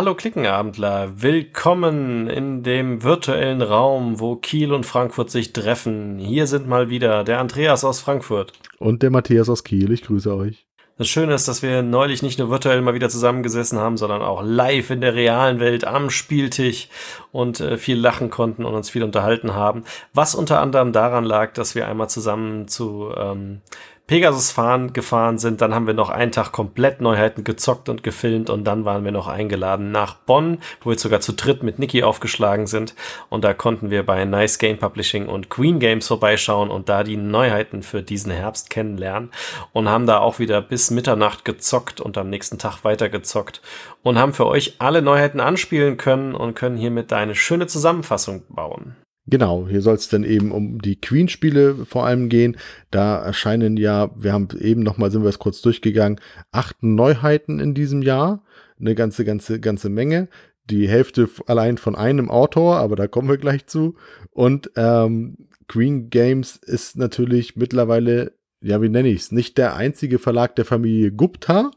Hallo Klickenabendler, willkommen in dem virtuellen Raum, wo Kiel und Frankfurt sich treffen. Hier sind mal wieder der Andreas aus Frankfurt. Und der Matthias aus Kiel, ich grüße euch. Das Schöne ist, dass wir neulich nicht nur virtuell mal wieder zusammengesessen haben, sondern auch live in der realen Welt am Spieltisch und äh, viel lachen konnten und uns viel unterhalten haben. Was unter anderem daran lag, dass wir einmal zusammen zu ähm, Pegasus fahren, gefahren sind. Dann haben wir noch einen Tag komplett Neuheiten gezockt und gefilmt und dann waren wir noch eingeladen nach Bonn, wo wir sogar zu dritt mit Niki aufgeschlagen sind. Und da konnten wir bei Nice Game Publishing und Queen Games vorbeischauen und da die Neuheiten für diesen Herbst kennenlernen und haben da auch wieder bis Mitternacht gezockt und am nächsten Tag weitergezockt und haben für euch alle Neuheiten anspielen können und können hiermit eine schöne Zusammenfassung bauen. Genau, hier soll es dann eben um die Queen-Spiele vor allem gehen. Da erscheinen ja, wir haben eben nochmal, sind wir es kurz durchgegangen, acht Neuheiten in diesem Jahr. Eine ganze, ganze, ganze Menge. Die Hälfte allein von einem Autor, aber da kommen wir gleich zu. Und ähm, Queen Games ist natürlich mittlerweile, ja, wie nenne ich es, nicht der einzige Verlag der Familie Gupta,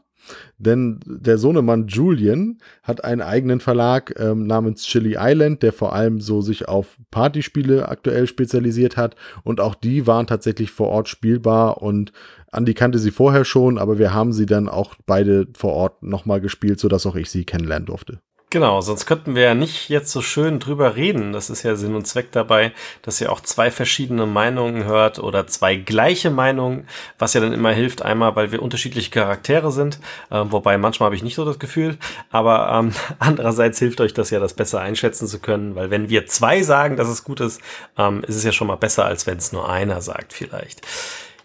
denn der Sohnemann Julian hat einen eigenen Verlag ähm, namens Chili Island, der vor allem so sich auf Partyspiele aktuell spezialisiert hat. Und auch die waren tatsächlich vor Ort spielbar und Andi kannte sie vorher schon, aber wir haben sie dann auch beide vor Ort nochmal gespielt, sodass auch ich sie kennenlernen durfte. Genau, sonst könnten wir ja nicht jetzt so schön drüber reden. Das ist ja Sinn und Zweck dabei, dass ihr auch zwei verschiedene Meinungen hört oder zwei gleiche Meinungen, was ja dann immer hilft. Einmal, weil wir unterschiedliche Charaktere sind, äh, wobei manchmal habe ich nicht so das Gefühl, aber ähm, andererseits hilft euch das ja, das besser einschätzen zu können, weil wenn wir zwei sagen, dass es gut ist, ähm, ist es ja schon mal besser, als wenn es nur einer sagt vielleicht.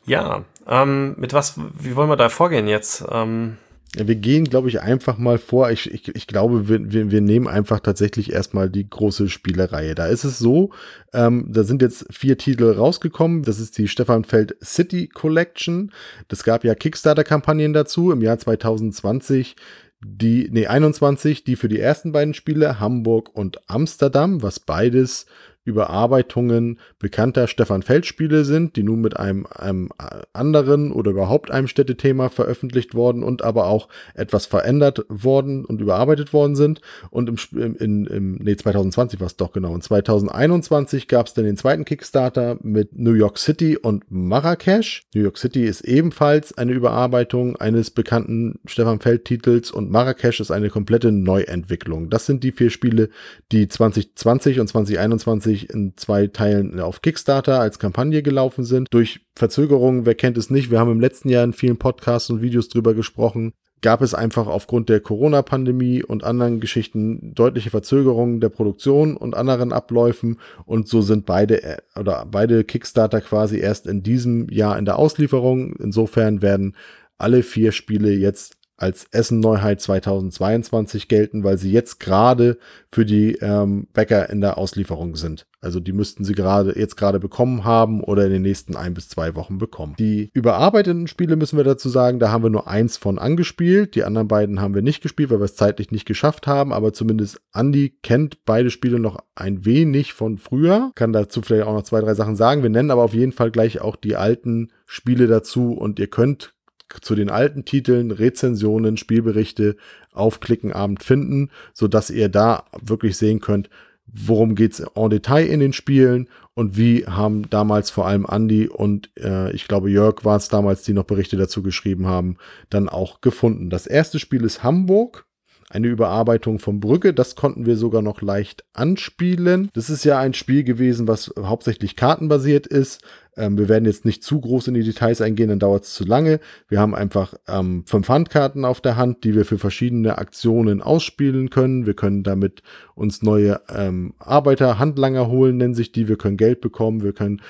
Ja, ähm, mit was, wie wollen wir da vorgehen jetzt? Ähm, wir gehen, glaube ich, einfach mal vor. Ich, ich, ich glaube, wir, wir, nehmen einfach tatsächlich erstmal die große Spielereihe. Da ist es so, ähm, da sind jetzt vier Titel rausgekommen. Das ist die Stefan Feld City Collection. Das gab ja Kickstarter-Kampagnen dazu im Jahr 2020 die, nee, 21, die für die ersten beiden Spiele, Hamburg und Amsterdam, was beides Überarbeitungen bekannter Stefan Feld Spiele sind, die nun mit einem, einem anderen oder überhaupt einem Städtethema veröffentlicht worden und aber auch etwas verändert worden und überarbeitet worden sind. Und im, in, im nee, 2020 war es doch genau. Und 2021 gab es dann den zweiten Kickstarter mit New York City und Marrakesch. New York City ist ebenfalls eine Überarbeitung eines bekannten Stefan Feld Titels und Marrakesch ist eine komplette Neuentwicklung. Das sind die vier Spiele, die 2020 und 2021 2020 in zwei Teilen auf Kickstarter als Kampagne gelaufen sind. Durch Verzögerungen, wer kennt es nicht, wir haben im letzten Jahr in vielen Podcasts und Videos drüber gesprochen, gab es einfach aufgrund der Corona-Pandemie und anderen Geschichten deutliche Verzögerungen der Produktion und anderen Abläufen und so sind beide äh, oder beide Kickstarter quasi erst in diesem Jahr in der Auslieferung. Insofern werden alle vier Spiele jetzt als Essen-Neuheit 2022 gelten, weil sie jetzt gerade für die ähm, Bäcker in der Auslieferung sind. Also die müssten sie gerade jetzt gerade bekommen haben oder in den nächsten ein bis zwei Wochen bekommen. Die überarbeiteten Spiele müssen wir dazu sagen, da haben wir nur eins von angespielt. Die anderen beiden haben wir nicht gespielt, weil wir es zeitlich nicht geschafft haben. Aber zumindest Andy kennt beide Spiele noch ein wenig von früher. Kann dazu vielleicht auch noch zwei, drei Sachen sagen. Wir nennen aber auf jeden Fall gleich auch die alten Spiele dazu und ihr könnt zu den alten Titeln Rezensionen, Spielberichte auf Klickenabend finden, so dass ihr da wirklich sehen könnt, worum geht's en Detail in den Spielen und wie haben damals vor allem Andy und äh, ich glaube Jörg war es damals, die noch Berichte dazu geschrieben haben, dann auch gefunden. Das erste Spiel ist Hamburg eine Überarbeitung von Brücke. Das konnten wir sogar noch leicht anspielen. Das ist ja ein Spiel gewesen, was hauptsächlich kartenbasiert ist. Ähm, wir werden jetzt nicht zu groß in die Details eingehen, dann dauert es zu lange. Wir haben einfach ähm, fünf Handkarten auf der Hand, die wir für verschiedene Aktionen ausspielen können. Wir können damit uns neue ähm, Arbeiter, Handlanger holen, nennen sich die. Wir können Geld bekommen. Wir können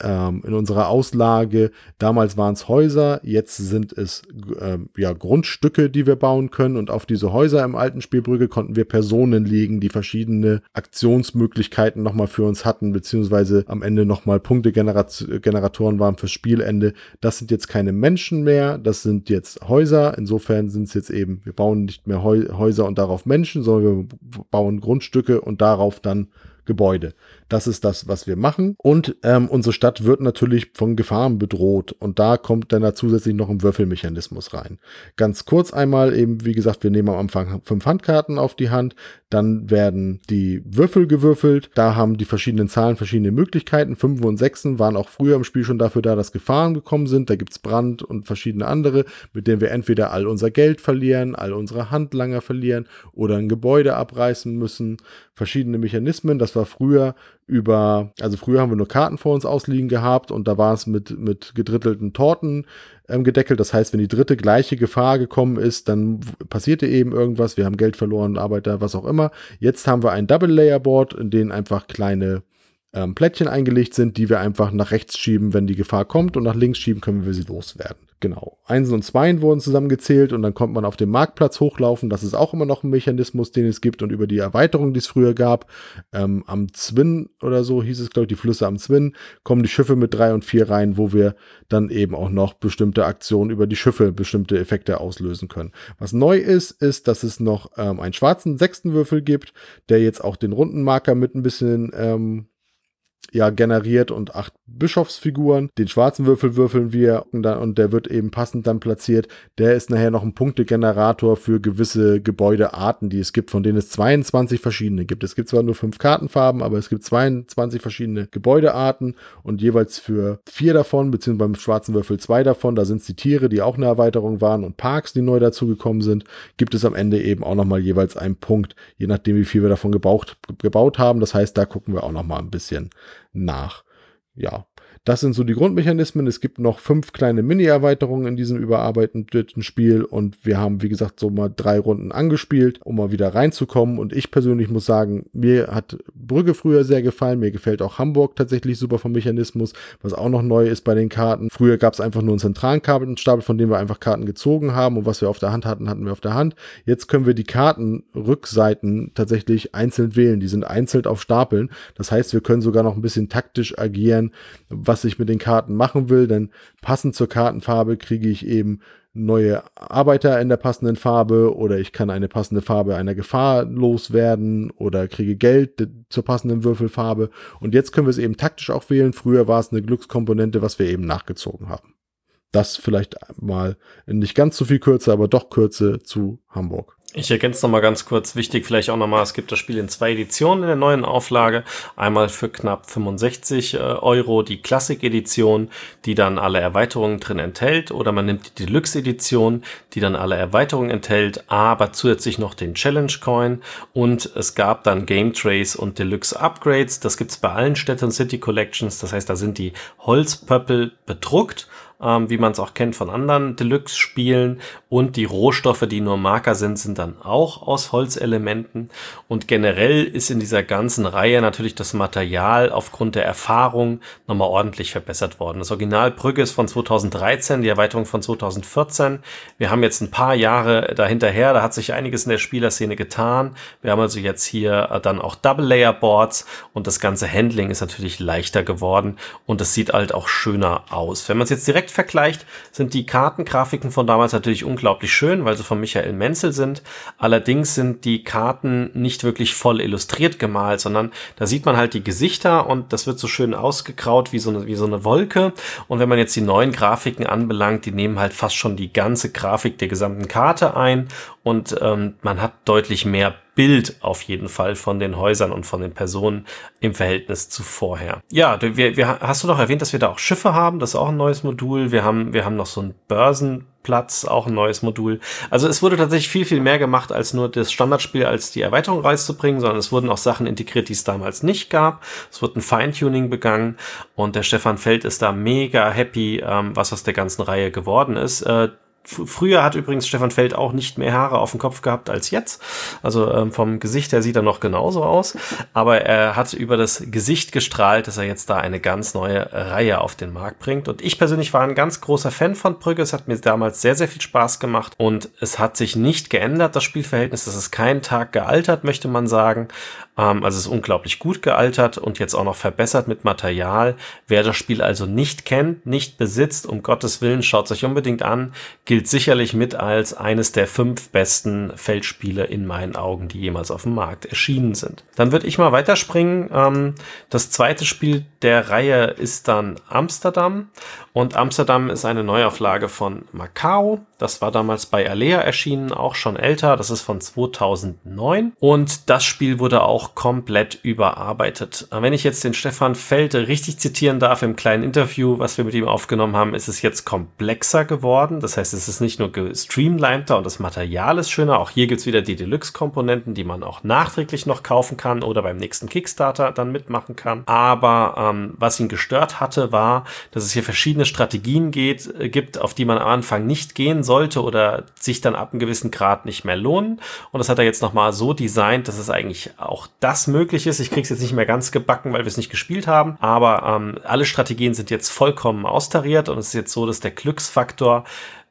ähm, in unserer Auslage. Damals waren es Häuser, jetzt sind es ähm, ja, Grundstücke, die wir bauen können. Und auf diese Häuser im alten Spielbrücke konnten wir Personen legen, die verschiedene Aktionsmöglichkeiten nochmal für uns hatten, beziehungsweise am Ende nochmal Punktegeneratoren waren fürs Spielende. Das sind jetzt keine Menschen mehr, das sind jetzt Häuser. Insofern sind es jetzt eben, wir bauen nicht mehr Häuser und darauf Menschen, sondern wir bauen Grundstücke und darauf dann Gebäude. Das ist das, was wir machen. Und ähm, unsere Stadt wird natürlich von Gefahren bedroht. Und da kommt dann da zusätzlich noch ein Würfelmechanismus rein. Ganz kurz einmal eben, wie gesagt, wir nehmen am Anfang fünf Handkarten auf die Hand. Dann werden die Würfel gewürfelt. Da haben die verschiedenen Zahlen verschiedene Möglichkeiten. Fünf und Sechsen waren auch früher im Spiel schon dafür da, dass Gefahren gekommen sind. Da gibt's Brand und verschiedene andere, mit denen wir entweder all unser Geld verlieren, all unsere Handlanger verlieren oder ein Gebäude abreißen müssen. Verschiedene Mechanismen. Das war früher über, also früher haben wir nur Karten vor uns ausliegen gehabt und da war es mit, mit gedrittelten Torten ähm, gedeckelt. Das heißt, wenn die dritte gleiche Gefahr gekommen ist, dann passierte eben irgendwas. Wir haben Geld verloren, Arbeiter, was auch immer. Jetzt haben wir ein Double-Layer-Board, in dem einfach kleine ähm, Plättchen eingelegt sind, die wir einfach nach rechts schieben, wenn die Gefahr kommt und nach links schieben können wir sie loswerden. Genau. Einsen und Zweien wurden zusammengezählt und dann kommt man auf den Marktplatz hochlaufen. Das ist auch immer noch ein Mechanismus, den es gibt und über die Erweiterung, die es früher gab, ähm, am Zwin oder so hieß es, glaube ich, die Flüsse am Zwin, kommen die Schiffe mit drei und vier rein, wo wir dann eben auch noch bestimmte Aktionen über die Schiffe, bestimmte Effekte auslösen können. Was neu ist, ist, dass es noch ähm, einen schwarzen sechsten Würfel gibt, der jetzt auch den runden Marker mit ein bisschen ähm, ja generiert und acht Bischofsfiguren. Den schwarzen Würfel würfeln wir und, dann, und der wird eben passend dann platziert. Der ist nachher noch ein Punktegenerator für gewisse Gebäudearten, die es gibt, von denen es 22 verschiedene gibt. Es gibt zwar nur fünf Kartenfarben, aber es gibt 22 verschiedene Gebäudearten und jeweils für vier davon, beziehungsweise beim schwarzen Würfel zwei davon, da sind es die Tiere, die auch eine Erweiterung waren und Parks, die neu dazugekommen sind, gibt es am Ende eben auch nochmal jeweils einen Punkt, je nachdem, wie viel wir davon gebaut, gebaut haben. Das heißt, da gucken wir auch nochmal ein bisschen nach. Ja, das sind so die Grundmechanismen. Es gibt noch fünf kleine Mini-Erweiterungen in diesem überarbeiteten Spiel und wir haben, wie gesagt, so mal drei Runden angespielt, um mal wieder reinzukommen. Und ich persönlich muss sagen, mir hat Brügge früher sehr gefallen. Mir gefällt auch Hamburg tatsächlich super vom Mechanismus, was auch noch neu ist bei den Karten. Früher gab es einfach nur einen zentralen Kartenstapel, von dem wir einfach Karten gezogen haben und was wir auf der Hand hatten, hatten wir auf der Hand. Jetzt können wir die Kartenrückseiten tatsächlich einzeln wählen. Die sind einzeln auf Stapeln. Das heißt, wir können sogar noch ein bisschen taktisch agieren, was was ich mit den Karten machen will, denn passend zur Kartenfarbe kriege ich eben neue Arbeiter in der passenden Farbe oder ich kann eine passende Farbe einer Gefahr loswerden oder kriege Geld zur passenden Würfelfarbe. Und jetzt können wir es eben taktisch auch wählen. Früher war es eine Glückskomponente, was wir eben nachgezogen haben. Das vielleicht mal nicht ganz so viel Kürze, aber doch Kürze zu Hamburg. Ich ergänze noch mal ganz kurz, wichtig vielleicht auch noch mal, es gibt das Spiel in zwei Editionen in der neuen Auflage. Einmal für knapp 65 äh, Euro die Classic-Edition, die dann alle Erweiterungen drin enthält. Oder man nimmt die Deluxe-Edition, die dann alle Erweiterungen enthält, aber zusätzlich noch den Challenge-Coin. Und es gab dann Game Trace und Deluxe-Upgrades. Das gibt's bei allen Städten City Collections. Das heißt, da sind die Holzpöppel bedruckt ähm, wie man es auch kennt von anderen Deluxe-Spielen. Und die Rohstoffe, die nur Marker sind, sind dann auch aus Holzelementen. Und generell ist in dieser ganzen Reihe natürlich das Material aufgrund der Erfahrung nochmal ordentlich verbessert worden. Das Original Brügge ist von 2013, die Erweiterung von 2014. Wir haben jetzt ein paar Jahre dahinterher, da hat sich einiges in der Spielerszene getan. Wir haben also jetzt hier äh, dann auch Double-Layer-Boards und das ganze Handling ist natürlich leichter geworden und es sieht halt auch schöner aus. Wenn man es jetzt direkt vergleicht, sind die Kartengrafiken von damals natürlich unglaublich schön, weil sie von Michael Menzel sind. Allerdings sind die Karten nicht wirklich voll illustriert gemalt, sondern da sieht man halt die Gesichter und das wird so schön ausgekraut wie so eine, wie so eine Wolke. Und wenn man jetzt die neuen Grafiken anbelangt, die nehmen halt fast schon die ganze Grafik der gesamten Karte ein und ähm, man hat deutlich mehr Bild auf jeden Fall von den Häusern und von den Personen im Verhältnis zu vorher. Ja, wir, wir, hast du noch erwähnt, dass wir da auch Schiffe haben? Das ist auch ein neues Modul. Wir haben, wir haben noch so ein Börsenplatz, auch ein neues Modul. Also es wurde tatsächlich viel, viel mehr gemacht, als nur das Standardspiel als die Erweiterung rauszubringen, sondern es wurden auch Sachen integriert, die es damals nicht gab. Es wurde ein Feintuning begangen und der Stefan Feld ist da mega happy, ähm, was aus der ganzen Reihe geworden ist. Äh, Früher hat übrigens Stefan Feld auch nicht mehr Haare auf dem Kopf gehabt als jetzt. Also ähm, vom Gesicht her sieht er noch genauso aus. Aber er hat über das Gesicht gestrahlt, dass er jetzt da eine ganz neue Reihe auf den Markt bringt. Und ich persönlich war ein ganz großer Fan von Brügge. Es hat mir damals sehr, sehr viel Spaß gemacht. Und es hat sich nicht geändert, das Spielverhältnis. Das ist keinen Tag gealtert, möchte man sagen. Ähm, also ist unglaublich gut gealtert und jetzt auch noch verbessert mit Material. Wer das Spiel also nicht kennt, nicht besitzt, um Gottes Willen, schaut es euch unbedingt an gilt sicherlich mit als eines der fünf besten Feldspiele in meinen Augen, die jemals auf dem Markt erschienen sind. Dann würde ich mal weiterspringen. Ähm, das zweite Spiel der Reihe ist dann Amsterdam. Und Amsterdam ist eine Neuauflage von Macau. Das war damals bei Alea erschienen, auch schon älter. Das ist von 2009. Und das Spiel wurde auch komplett überarbeitet. Wenn ich jetzt den Stefan Felde richtig zitieren darf im kleinen Interview, was wir mit ihm aufgenommen haben, ist es jetzt komplexer geworden. Das heißt, es ist nicht nur gestreamliner und das Material ist schöner. Auch hier gibt's wieder die Deluxe-Komponenten, die man auch nachträglich noch kaufen kann oder beim nächsten Kickstarter dann mitmachen kann. Aber ähm, was ihn gestört hatte, war, dass es hier verschiedene verschiedene Strategien geht, äh, gibt, auf die man am Anfang nicht gehen sollte oder sich dann ab einem gewissen Grad nicht mehr lohnen. Und das hat er jetzt nochmal so designt, dass es eigentlich auch das möglich ist. Ich krieg's jetzt nicht mehr ganz gebacken, weil wir es nicht gespielt haben, aber ähm, alle Strategien sind jetzt vollkommen austariert und es ist jetzt so, dass der Glücksfaktor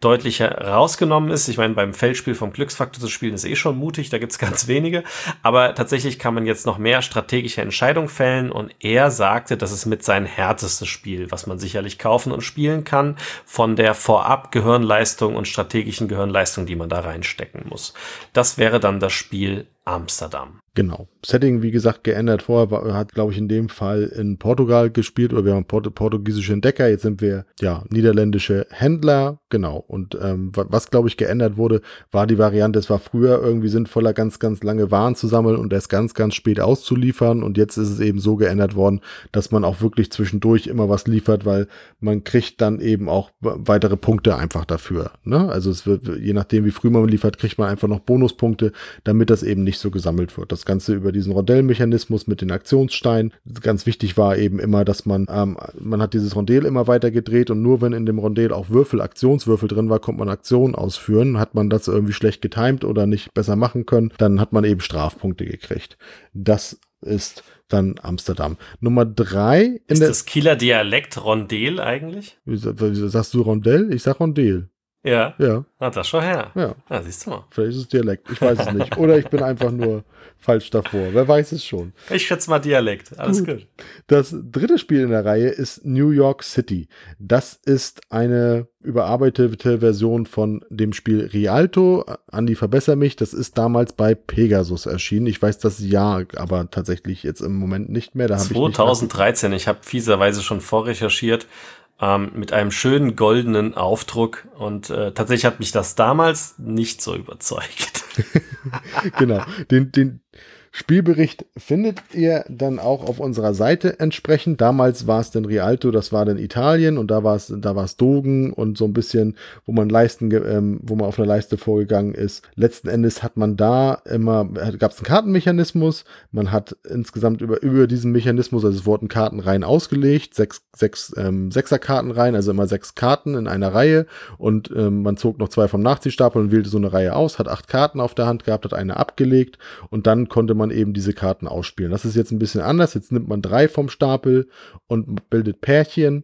deutlich herausgenommen ist. Ich meine, beim Feldspiel vom Glücksfaktor zu spielen ist eh schon mutig, da gibt's ganz wenige. Aber tatsächlich kann man jetzt noch mehr strategische Entscheidungen fällen und er sagte, das ist mit sein härtestes Spiel, was man sicherlich kaufen und spielen kann, von der vorab Gehirnleistung und strategischen Gehirnleistung, die man da reinstecken muss. Das wäre dann das Spiel Amsterdam. Genau. Setting, wie gesagt, geändert. Vorher war, hat, glaube ich, in dem Fall in Portugal gespielt oder wir haben Port portugiesische Entdecker. Jetzt sind wir, ja, niederländische Händler. Genau. Und ähm, was, glaube ich, geändert wurde, war die Variante, es war früher irgendwie sinnvoller, ganz, ganz lange Waren zu sammeln und erst ganz, ganz spät auszuliefern. Und jetzt ist es eben so geändert worden, dass man auch wirklich zwischendurch immer was liefert, weil man kriegt dann eben auch weitere Punkte einfach dafür. Ne? Also es wird, je nachdem, wie früh man liefert, kriegt man einfach noch Bonuspunkte, damit das eben nicht so gesammelt wird. Das Ganze über diesen Rondellmechanismus mit den Aktionssteinen. Ganz wichtig war eben immer, dass man, ähm, man hat dieses Rondell immer weiter gedreht und nur wenn in dem Rondell auch Würfel, Aktionswürfel drin war, konnte man Aktionen ausführen. Hat man das irgendwie schlecht getimt oder nicht besser machen können, dann hat man eben Strafpunkte gekriegt. Das ist dann Amsterdam. Nummer drei. ist das Kieler Dialekt Rondel eigentlich? Wie, wie, sagst du Rondell? Ich sag Rondel. Ja. Ja. Hat das schon her. Ja. ja. Siehst du mal. Vielleicht ist es Dialekt. Ich weiß es nicht. Oder ich bin einfach nur falsch davor. Wer weiß es schon. Ich schätze mal Dialekt. Alles gut. gut. Das dritte Spiel in der Reihe ist New York City. Das ist eine überarbeitete Version von dem Spiel Rialto. Andi, verbessere mich. Das ist damals bei Pegasus erschienen. Ich weiß das Jahr, aber tatsächlich jetzt im Moment nicht mehr. Da 2013. Ich, ich habe fieserweise schon vorrecherchiert ähm, mit einem schönen goldenen Aufdruck. Und äh, tatsächlich hat mich das damals nicht so überzeugt. genau. Den, den, Spielbericht findet ihr dann auch auf unserer Seite entsprechend. Damals war es dann Rialto, das war dann Italien und da war es da war es Dogen und so ein bisschen, wo man Leisten, ähm, wo man auf einer Leiste vorgegangen ist. Letzten Endes hat man da immer gab es einen Kartenmechanismus. Man hat insgesamt über über diesen Mechanismus, also es wurden Kartenreihen ausgelegt, sechs sechs ähm, Sechserkartenreihen, also immer sechs Karten in einer Reihe und ähm, man zog noch zwei vom Nachziehstapel und wählte so eine Reihe aus, hat acht Karten auf der Hand gehabt, hat eine abgelegt und dann konnte man man eben diese Karten ausspielen. Das ist jetzt ein bisschen anders. Jetzt nimmt man drei vom Stapel und bildet Pärchen,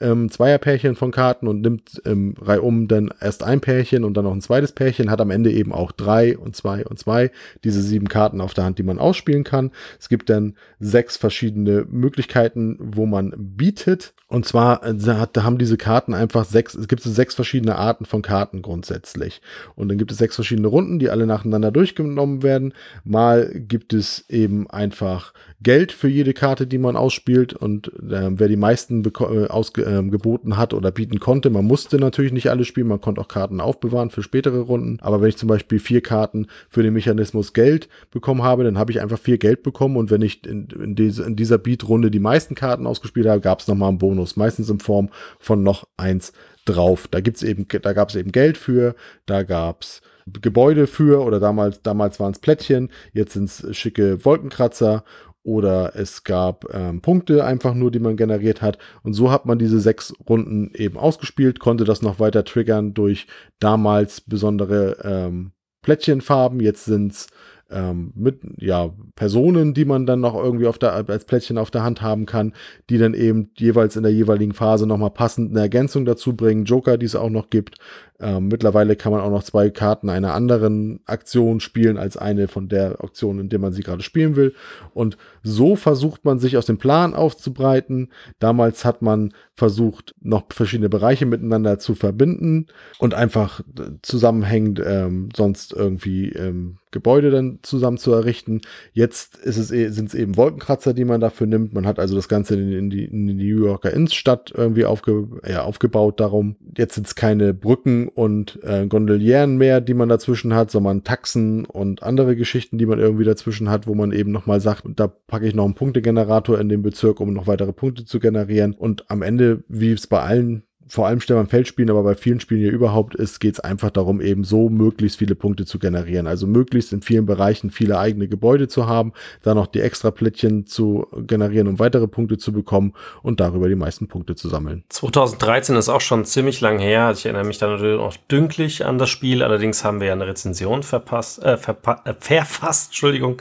ähm, Zweierpärchen von Karten und nimmt ähm, reihum dann erst ein Pärchen und dann noch ein zweites Pärchen, hat am Ende eben auch drei und zwei und zwei, diese sieben Karten auf der Hand, die man ausspielen kann. Es gibt dann sechs verschiedene Möglichkeiten, wo man bietet und zwar äh, da haben diese Karten einfach sechs, es gibt so sechs verschiedene Arten von Karten grundsätzlich. Und dann gibt es sechs verschiedene Runden, die alle nacheinander durchgenommen werden. Mal gibt es eben einfach Geld für jede Karte, die man ausspielt. Und äh, wer die meisten ausgeboten äh, hat oder bieten konnte, man musste natürlich nicht alle spielen, man konnte auch Karten aufbewahren für spätere Runden. Aber wenn ich zum Beispiel vier Karten für den Mechanismus Geld bekommen habe, dann habe ich einfach vier Geld bekommen. Und wenn ich in, in, diese, in dieser Beat-Runde die meisten Karten ausgespielt habe, gab es nochmal einen Bonus Bonus, meistens in Form von noch eins drauf. Da gibt's eben, da gab es eben Geld für, da gab's Gebäude für oder damals, damals waren es Plättchen, jetzt sind es schicke Wolkenkratzer oder es gab ähm, Punkte einfach nur, die man generiert hat. Und so hat man diese sechs Runden eben ausgespielt, konnte das noch weiter triggern durch damals besondere ähm, Plättchenfarben. Jetzt sind's ähm, mit ja Personen, die man dann noch irgendwie auf der als Plättchen auf der Hand haben kann, die dann eben jeweils in der jeweiligen Phase nochmal passend eine Ergänzung dazu bringen, Joker, die es auch noch gibt. Ähm, mittlerweile kann man auch noch zwei Karten einer anderen Aktion spielen als eine von der Auktion, in der man sie gerade spielen will. Und so versucht man sich aus dem Plan aufzubreiten. Damals hat man versucht, noch verschiedene Bereiche miteinander zu verbinden und einfach zusammenhängend ähm, sonst irgendwie ähm, Gebäude dann zusammen zu errichten. Jetzt ist es, e, sind es eben Wolkenkratzer, die man dafür nimmt. Man hat also das Ganze in, in, die, in die New Yorker Innenstadt irgendwie aufge, ja, aufgebaut darum. Jetzt sind es keine Brücken und äh, Gondolieren mehr, die man dazwischen hat, sondern Taxen und andere Geschichten, die man irgendwie dazwischen hat, wo man eben nochmal sagt, da packe ich noch einen Punktegenerator in den Bezirk, um noch weitere Punkte zu generieren. Und am Ende, wie es bei allen vor allem Stefan Feld spielen, aber bei vielen Spielen hier überhaupt ist, geht es einfach darum, eben so möglichst viele Punkte zu generieren. Also möglichst in vielen Bereichen viele eigene Gebäude zu haben, dann noch die extra Plättchen zu generieren, um weitere Punkte zu bekommen und darüber die meisten Punkte zu sammeln. 2013 ist auch schon ziemlich lang her. Ich erinnere mich da natürlich noch dünklich an das Spiel. Allerdings haben wir ja eine Rezension verpasst, äh, verpa äh, verfasst, Entschuldigung.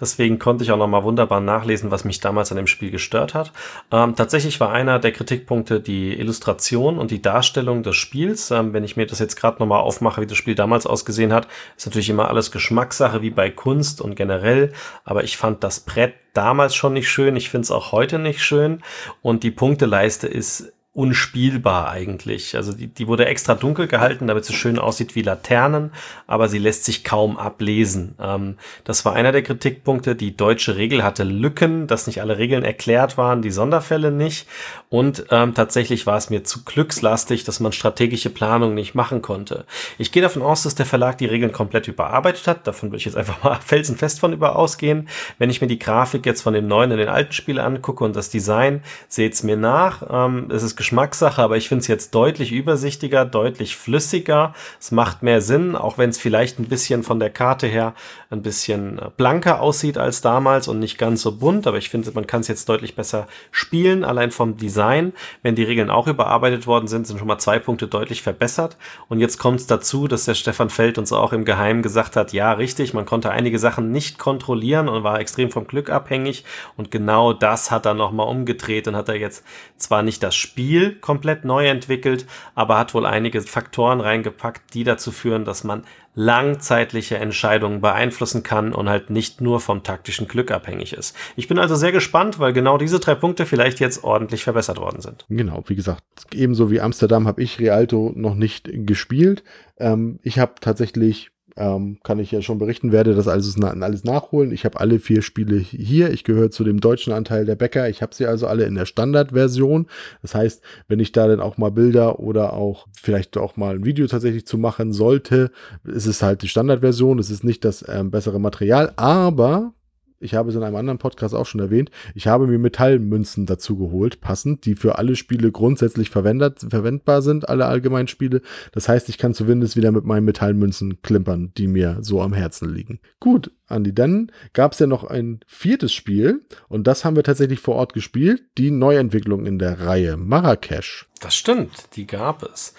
Deswegen konnte ich auch noch mal wunderbar nachlesen, was mich damals an dem Spiel gestört hat. Ähm, tatsächlich war einer der Kritikpunkte die Illustration Präsentation und die Darstellung des Spiels. Ähm, wenn ich mir das jetzt gerade nochmal aufmache, wie das Spiel damals ausgesehen hat, ist natürlich immer alles Geschmackssache wie bei Kunst und generell. Aber ich fand das Brett damals schon nicht schön. Ich finde es auch heute nicht schön. Und die Punkteleiste ist unspielbar eigentlich. Also die, die wurde extra dunkel gehalten, damit sie schön aussieht wie Laternen, aber sie lässt sich kaum ablesen. Ähm, das war einer der Kritikpunkte. Die deutsche Regel hatte Lücken, dass nicht alle Regeln erklärt waren, die Sonderfälle nicht. Und ähm, tatsächlich war es mir zu glückslastig, dass man strategische Planung nicht machen konnte. Ich gehe davon aus, dass der Verlag die Regeln komplett überarbeitet hat. Davon würde ich jetzt einfach mal felsenfest von über ausgehen. Wenn ich mir die Grafik jetzt von dem neuen in den alten Spiel angucke und das Design, seht's mir nach. Ähm, es ist Geschmackssache, aber ich finde es jetzt deutlich übersichtiger, deutlich flüssiger. Es macht mehr Sinn, auch wenn es vielleicht ein bisschen von der Karte her ein bisschen äh, blanker aussieht als damals und nicht ganz so bunt. Aber ich finde, man kann es jetzt deutlich besser spielen, allein vom Design. Wenn die Regeln auch überarbeitet worden sind, sind schon mal zwei Punkte deutlich verbessert. Und jetzt kommt es dazu, dass der Stefan Feld uns auch im Geheimen gesagt hat, ja, richtig, man konnte einige Sachen nicht kontrollieren und war extrem vom Glück abhängig. Und genau das hat er nochmal umgedreht und hat er jetzt zwar nicht das Spiel Spiel komplett neu entwickelt, aber hat wohl einige Faktoren reingepackt, die dazu führen, dass man langzeitliche Entscheidungen beeinflussen kann und halt nicht nur vom taktischen Glück abhängig ist. Ich bin also sehr gespannt, weil genau diese drei Punkte vielleicht jetzt ordentlich verbessert worden sind. Genau, wie gesagt, ebenso wie Amsterdam habe ich Rialto noch nicht gespielt. Ähm, ich habe tatsächlich ähm, kann ich ja schon berichten, werde das alles, alles nachholen. Ich habe alle vier Spiele hier. Ich gehöre zu dem deutschen Anteil der Bäcker. Ich habe sie also alle in der Standardversion. Das heißt, wenn ich da dann auch mal Bilder oder auch vielleicht auch mal ein Video tatsächlich zu machen sollte, ist es halt die Standardversion. Es ist nicht das ähm, bessere Material, aber ich habe es in einem anderen Podcast auch schon erwähnt, ich habe mir Metallmünzen dazu geholt, passend, die für alle Spiele grundsätzlich verwendet, verwendbar sind, alle Allgemeinspiele. Das heißt, ich kann zumindest wieder mit meinen Metallmünzen klimpern, die mir so am Herzen liegen. Gut, Andi, dann gab es ja noch ein viertes Spiel und das haben wir tatsächlich vor Ort gespielt, die Neuentwicklung in der Reihe Marrakesch. Das stimmt, die gab es.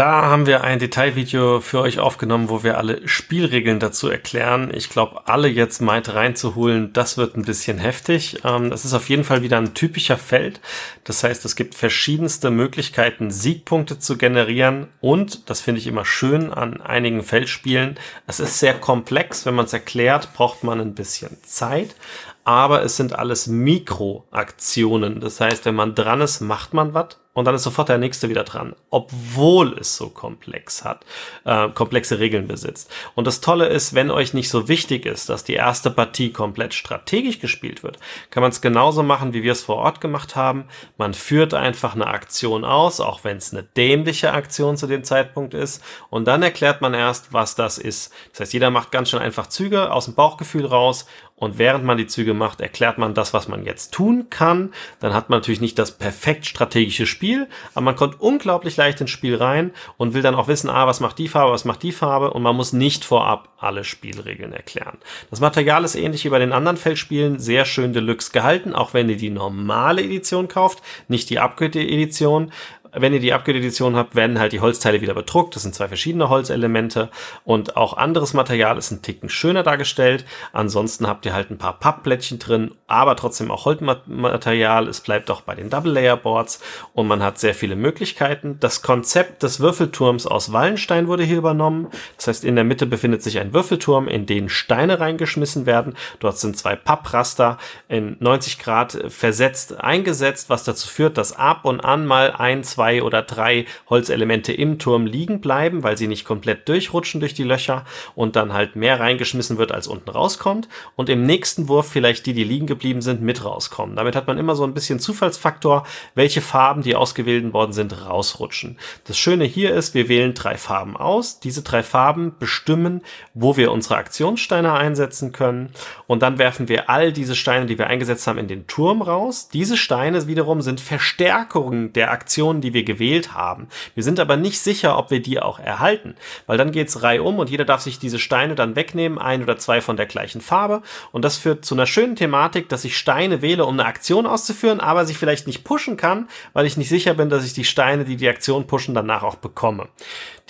Da haben wir ein Detailvideo für euch aufgenommen, wo wir alle Spielregeln dazu erklären. Ich glaube, alle jetzt meint reinzuholen, das wird ein bisschen heftig. Ähm, das ist auf jeden Fall wieder ein typischer Feld. Das heißt, es gibt verschiedenste Möglichkeiten, Siegpunkte zu generieren. Und, das finde ich immer schön an einigen Feldspielen, es ist sehr komplex. Wenn man es erklärt, braucht man ein bisschen Zeit aber es sind alles Mikroaktionen. Das heißt, wenn man dran ist, macht man was und dann ist sofort der nächste wieder dran, obwohl es so komplex hat, äh, komplexe Regeln besitzt. Und das Tolle ist, wenn euch nicht so wichtig ist, dass die erste Partie komplett strategisch gespielt wird, kann man es genauso machen, wie wir es vor Ort gemacht haben. Man führt einfach eine Aktion aus, auch wenn es eine dämliche Aktion zu dem Zeitpunkt ist, und dann erklärt man erst, was das ist. Das heißt, jeder macht ganz schön einfach Züge aus dem Bauchgefühl raus und während man die Züge macht, erklärt man das, was man jetzt tun kann. Dann hat man natürlich nicht das perfekt strategische Spiel, aber man kommt unglaublich leicht ins Spiel rein und will dann auch wissen, ah, was macht die Farbe, was macht die Farbe und man muss nicht vorab alle Spielregeln erklären. Das Material ist ähnlich wie bei den anderen Feldspielen sehr schön deluxe gehalten, auch wenn ihr die normale Edition kauft, nicht die Upgrade-Edition Wenn ihr die Upgrade-Edition habt, werden halt die Holzteile wieder bedruckt. Das sind zwei verschiedene Holzelemente und auch anderes Material ist ein Ticken schöner dargestellt. Ansonsten habt ihr halt ein paar Pappblättchen drin, aber trotzdem auch Holzmaterial. Es bleibt auch bei den Double-Layer-Boards und man hat sehr viele Möglichkeiten. Das Konzept des Würfelturms aus Wallenstein wurde hier übernommen. Das heißt, in der Mitte befindet sich ein Würfelturm, in den Steine reingeschmissen werden. Dort sind zwei Pappraster in 90 Grad versetzt eingesetzt, was dazu führt, dass ab und an mal ein, zwei oder drei Holzelemente im Turm liegen bleiben, weil sie nicht komplett durchrutschen durch die Löcher und dann halt mehr reingeschmissen wird, als unten rauskommt. Und im nächsten Wurf vielleicht die, die liegen geblieben sind, mit rauskommen. Damit hat man immer so ein bisschen Zufallsfaktor, welche Farben, die ausgewählt worden sind, rausrutschen. Das Schöne hier ist, wir wählen drei Farben aus. Diese drei Farben bestimmen, wo wir unsere Aktionssteine einsetzen können. Und dann werfen wir all diese Steine, die wir eingesetzt haben, in den Turm raus. Diese Steine wiederum sind Verstärkungen der Aktionen, die wir gewählt haben. Wir sind aber nicht sicher, ob wir die auch erhalten, weil dann geht's reihum und jeder darf sich diese Steine dann wegnehmen, ein oder zwei von der gleichen Farbe. Und das führt zu einer schönen Thematik, dass ich Steine wähle, um eine Aktion auszuführen, aber sich vielleicht nicht pushen kann, weil ich nicht sicher bin, dass ich die Steine, die die Aktion pushen, danach auch bekomme.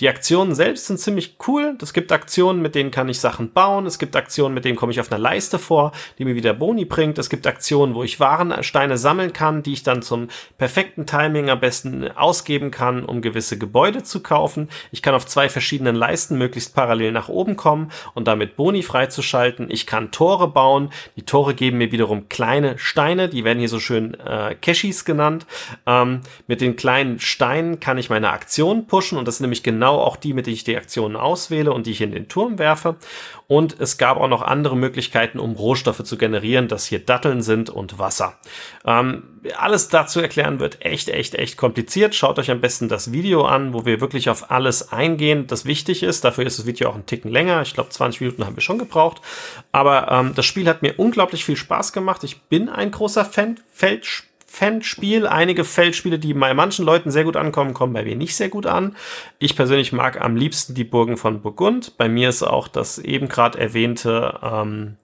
Die Aktionen selbst sind ziemlich cool. Es gibt Aktionen, mit denen kann ich Sachen bauen. Es gibt Aktionen, mit denen komme ich auf einer Leiste vor, die mir wieder Boni bringt. Es gibt Aktionen, wo ich Warensteine sammeln kann, die ich dann zum perfekten Timing am besten ausgeben kann, um gewisse Gebäude zu kaufen. Ich kann auf zwei verschiedenen Leisten möglichst parallel nach oben kommen und damit Boni freizuschalten. Ich kann Tore bauen. Die Tore geben mir wiederum kleine Steine. Die werden hier so schön äh, Cashis genannt. Ähm, mit den kleinen Steinen kann ich meine Aktion pushen und das ist nämlich genau genau auch die, mit denen ich die Aktionen auswähle und die ich in den Turm werfe. Und es gab auch noch andere Möglichkeiten, um Rohstoffe zu generieren, dass hier Datteln sind und Wasser. Ähm, alles dazu erklären wird echt, echt, echt kompliziert. Schaut euch am besten das Video an, wo wir wirklich auf alles eingehen, das wichtig ist. Dafür ist das Video auch ein Ticken länger. Ich glaube, 20 Minuten haben wir schon gebraucht. Aber ähm, das Spiel hat mir unglaublich viel Spaß gemacht. Ich bin ein großer Fan, Feldspieler. Fanspiel. Einige Feldspiele, die bei manchen Leuten sehr gut ankommen, kommen bei mir nicht sehr gut an. Ich persönlich mag am liebsten die Burgen von Burgund. Bei mir ist auch das eben gerade erwähnte ähm,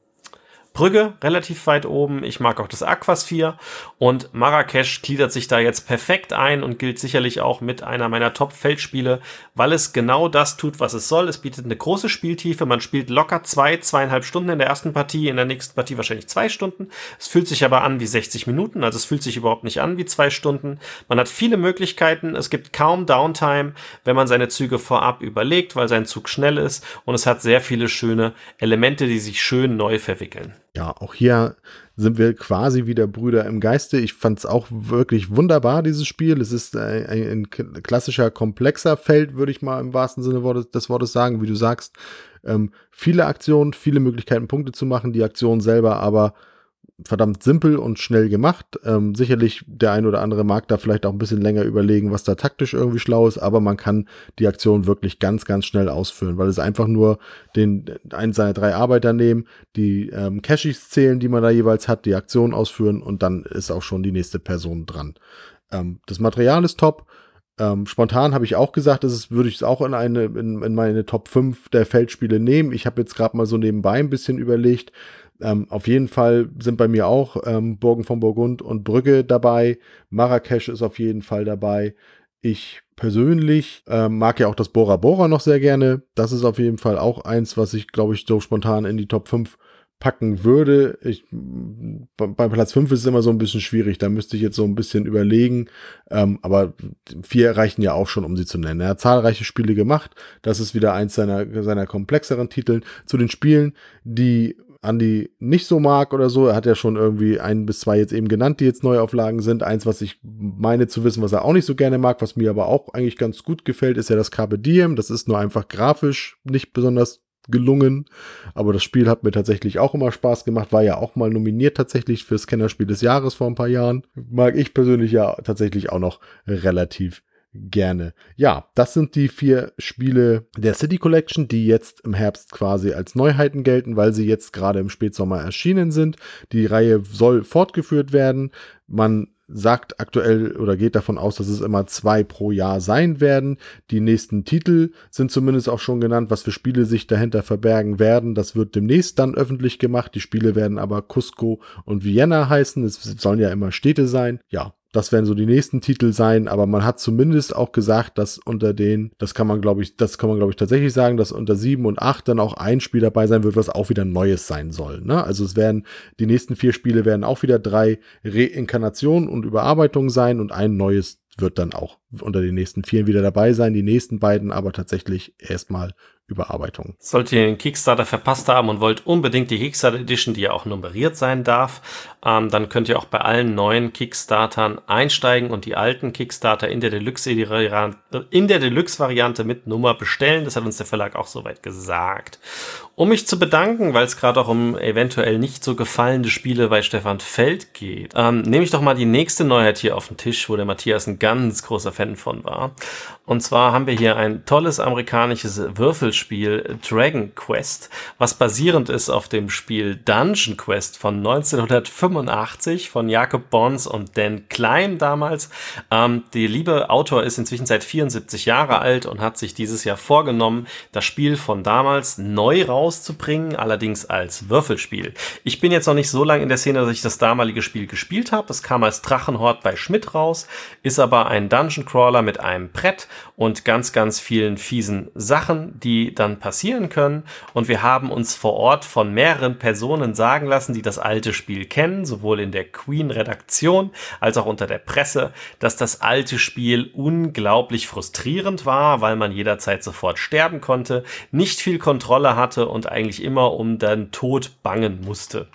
Brügge relativ weit oben. Ich mag auch das Aquasphere und Marrakesch gliedert sich da jetzt perfekt ein und gilt sicherlich auch mit einer meiner Top-Feldspiele, weil es genau das tut, was es soll. Es bietet eine große Spieltiefe. Man spielt locker zwei, zweieinhalb Stunden in der ersten Partie, in der nächsten Partie wahrscheinlich zwei Stunden. Es fühlt sich aber an wie 60 Minuten, also es fühlt sich überhaupt nicht an wie zwei Stunden. Man hat viele Möglichkeiten. Es gibt kaum Downtime, wenn man seine Züge vorab überlegt, weil sein Zug schnell ist und es hat sehr viele schöne Elemente, die sich schön neu verwickeln ja, auch hier sind wir quasi wieder Brüder im Geiste. Ich fand es auch wirklich wunderbar, dieses Spiel. Es ist ein, ein, klassischer, komplexer Feld, würde ich mal im wahrsten Sinne des Wortes sagen, wie du sagst. Ähm, viele Aktionen, viele Möglichkeiten, Punkte zu machen, die Aktion selber aber verdammt simpel und schnell gemacht. Ähm, sicherlich der ein oder andere mag da vielleicht auch ein bisschen länger überlegen, was da taktisch irgendwie schlau ist, aber man kann die Aktion wirklich ganz, ganz schnell ausführen, weil es einfach nur den einen seiner drei Arbeiter nehmen, die ähm, Caches zählen, die man da jeweils hat, die Aktion ausführen und dann ist auch schon die nächste Person dran. Ähm, das Material ist top. Ähm, spontan habe ich auch gesagt, das ist, würde ich es auch in eine in, in meine Top 5 der Feldspiele nehmen. Ich habe jetzt gerade mal so nebenbei ein bisschen überlegt, ähm, auf jeden Fall sind bei mir auch ähm, Burgen von Burgund und Brügge dabei. Marrakesch ist auf jeden Fall dabei. Ich persönlich ähm, mag ja auch das Bora Bora noch sehr gerne. Das ist auf jeden Fall auch eins, was ich, glaube ich, so spontan in die Top 5 packen würde. Ich, bei Platz 5 ist es immer so ein bisschen schwierig. Da müsste ich jetzt so ein bisschen überlegen. Ähm, aber vier reichen ja auch schon, um sie zu nennen. Er hat zahlreiche Spiele gemacht. Das ist wieder eins seiner, seiner komplexeren Titeln. Zu den Spielen, die Andy nicht so mag oder so. Er hat ja schon irgendwie ein bis zwei jetzt eben genannt, die jetzt Neuauflagen sind. Eins, was ich meine zu wissen, was er auch nicht so gerne mag, was mir aber auch eigentlich ganz gut gefällt, ist ja das Carpe Diem. Das ist nur einfach grafisch nicht besonders gelungen. Aber das Spiel hat mir tatsächlich auch immer Spaß gemacht. War ja auch mal nominiert tatsächlich fürs Kennerspiel des Jahres vor ein paar Jahren. Mag ich persönlich ja tatsächlich auch noch relativ gerne. Ja, das sind die vier Spiele der City Collection, die jetzt im Herbst quasi als Neuheiten gelten, weil sie jetzt gerade im Spätsommer erschienen sind. Die Reihe soll fortgeführt werden. Man sagt aktuell oder geht davon aus, dass es immer zwei pro Jahr sein werden. Die nächsten Titel sind zumindest auch schon genannt, was für Spiele sich dahinter verbergen werden. Das wird demnächst dann öffentlich gemacht. Die Spiele werden aber Cusco und Vienna heißen. Es sollen ja immer Städte sein. Ja, Das werden so die nächsten Titel sein, aber man hat zumindest auch gesagt, dass unter den, das kann man glaube ich, das kann man glaube ich tatsächlich sagen, dass unter sieben und acht dann auch ein Spiel dabei sein wird, was auch wieder Neues sein soll. Ne? Also es werden, die nächsten vier Spiele werden auch wieder drei Reinkarnationen und Überarbeitungen sein und ein neues wird dann auch unter den nächsten vier wieder dabei sein. Die nächsten beiden aber tatsächlich erstmal Überarbeitung. Solltet ihr den Kickstarter verpasst haben und wollt unbedingt die Kickstarter Edition, die ja auch nummeriert sein darf, ähm, dann könnt ihr auch bei allen neuen Kickstartern einsteigen und die alten Kickstarter in der Deluxe-Variante in der Deluxe-Variante mit Nummer bestellen. Das hat uns der Verlag auch soweit gesagt. Um mich zu bedanken, weil es gerade auch um eventuell nicht so gefallene Spiele bei Stefan Feld geht, ähm, nehme ich doch mal die nächste Neuheit hier auf den Tisch, wo der Matthias ein ganz großer Fan von war. Und zwar haben wir hier ein tolles amerikanisches Würfelspiel Dragon Quest, was basierend ist auf dem Spiel Dungeon Quest von 1985 von Jakob Bons und Dan Klein damals. Ähm, der liebe Autor ist inzwischen seit 74 Jahre alt und hat sich dieses Jahr vorgenommen, das Spiel von damals neu rauszubringen, allerdings als Würfelspiel. Ich bin jetzt noch nicht so lange in der Szene, dass ich das damalige Spiel gespielt habe. Das kam als Drachenhort bei Schmidt raus, ist aber ein Dungeon Crawler mit einem Brett und ganz, ganz vielen fiesen Sachen, die dann passieren können. Und wir haben uns vor Ort von mehreren Personen sagen lassen, die das alte Spiel kennen, sowohl in der Queen-Redaktion als auch unter der Presse, dass das alte Spiel unglaublich frustrierend war, weil man jederzeit sofort sterben konnte, nicht viel Kontrolle hatte und eigentlich immer um den Tod bangen musste.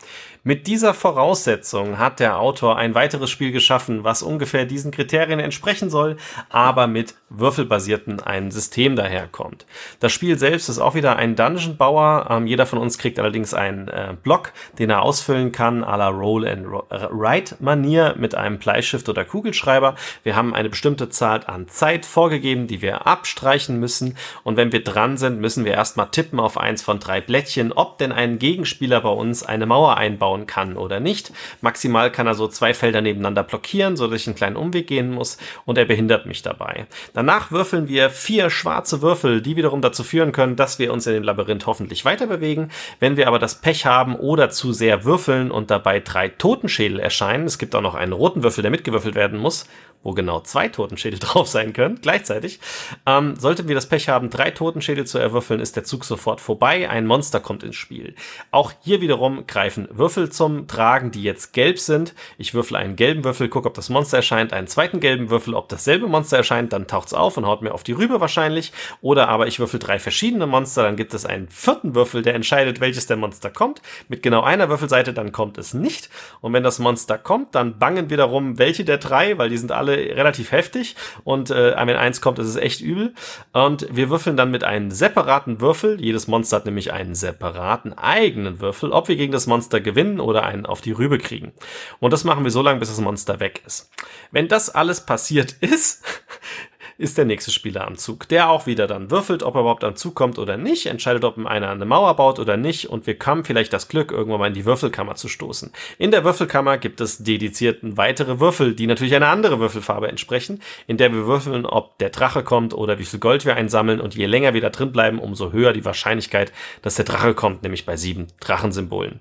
Mit dieser Voraussetzung hat der Autor ein weiteres Spiel geschaffen, was ungefähr diesen Kriterien entsprechen soll, aber mit würfelbasierten ein System daherkommt. Das Spiel selbst ist auch wieder ein Dungeon-Bauer. Ähm, jeder von uns kriegt allerdings einen äh, Block, den er ausfüllen kann, à la Roll-and-Write-Manier mit einem Bleistift oder Kugelschreiber. Wir haben eine bestimmte Zahl an Zeit vorgegeben, die wir abstreichen müssen. Und wenn wir dran sind, müssen wir erstmal tippen auf eins von drei Blättchen, ob denn ein Gegenspieler bei uns eine Mauer einbaut bauen kann oder nicht. Maximal kann er so zwei Felder nebeneinander blockieren, so dass ich einen kleinen Umweg gehen muss und er behindert mich dabei. Danach würfeln wir vier schwarze Würfel, die wiederum dazu führen können, dass wir uns in dem Labyrinth hoffentlich weiter bewegen. Wenn wir aber das Pech haben oder zu sehr würfeln und dabei drei Totenschädel erscheinen, es gibt auch noch einen roten Würfel, der mitgewürfelt werden muss, wo genau zwei Totenschädel drauf sein können, gleichzeitig. Ähm, sollten wir das Pech haben, drei Totenschädel zu erwürfeln, ist der Zug sofort vorbei. Ein Monster kommt ins Spiel. Auch hier wiederum greifen Würfel zum Tragen, die jetzt gelb sind. Ich würfel einen gelben Würfel, gucke, ob das Monster erscheint, einen zweiten gelben Würfel, ob dasselbe Monster erscheint, dann taucht's auf und haut mir auf die Rübe wahrscheinlich. Oder aber ich würfel drei verschiedene Monster, dann gibt es einen vierten Würfel, der entscheidet, welches der Monster kommt. Mit genau einer Würfelseite, dann kommt es nicht. Und wenn das Monster kommt, dann bangen wir darum, welche der drei, weil die sind alle relativ heftig und äh, wenn eins kommt, ist es echt übel. Und wir würfeln dann mit einem separaten Würfel. Jedes Monster hat nämlich einen separaten eigenen Würfel, ob wir gegen das Monster gewinnen oder einen auf die Rübe kriegen. Und das machen wir so lange, bis das Monster weg ist. Wenn das alles passiert ist, ist der nächste Spieler am Zug, der auch wieder dann würfelt, ob er überhaupt am Zug kommt oder nicht, entscheidet, ob einer eine Mauer baut oder nicht und wir haben vielleicht das Glück, irgendwann mal in die Würfelkammer zu stoßen. In der Würfelkammer gibt es dedizierten weitere Würfel, die natürlich eine andere Würfelfarbe entsprechen, in der wir würfeln, ob der Drache kommt oder wie viel Gold wir einsammeln und je länger wir da drin bleiben, umso höher die Wahrscheinlichkeit, dass der Drache kommt, nämlich bei sieben Drachensymbolen.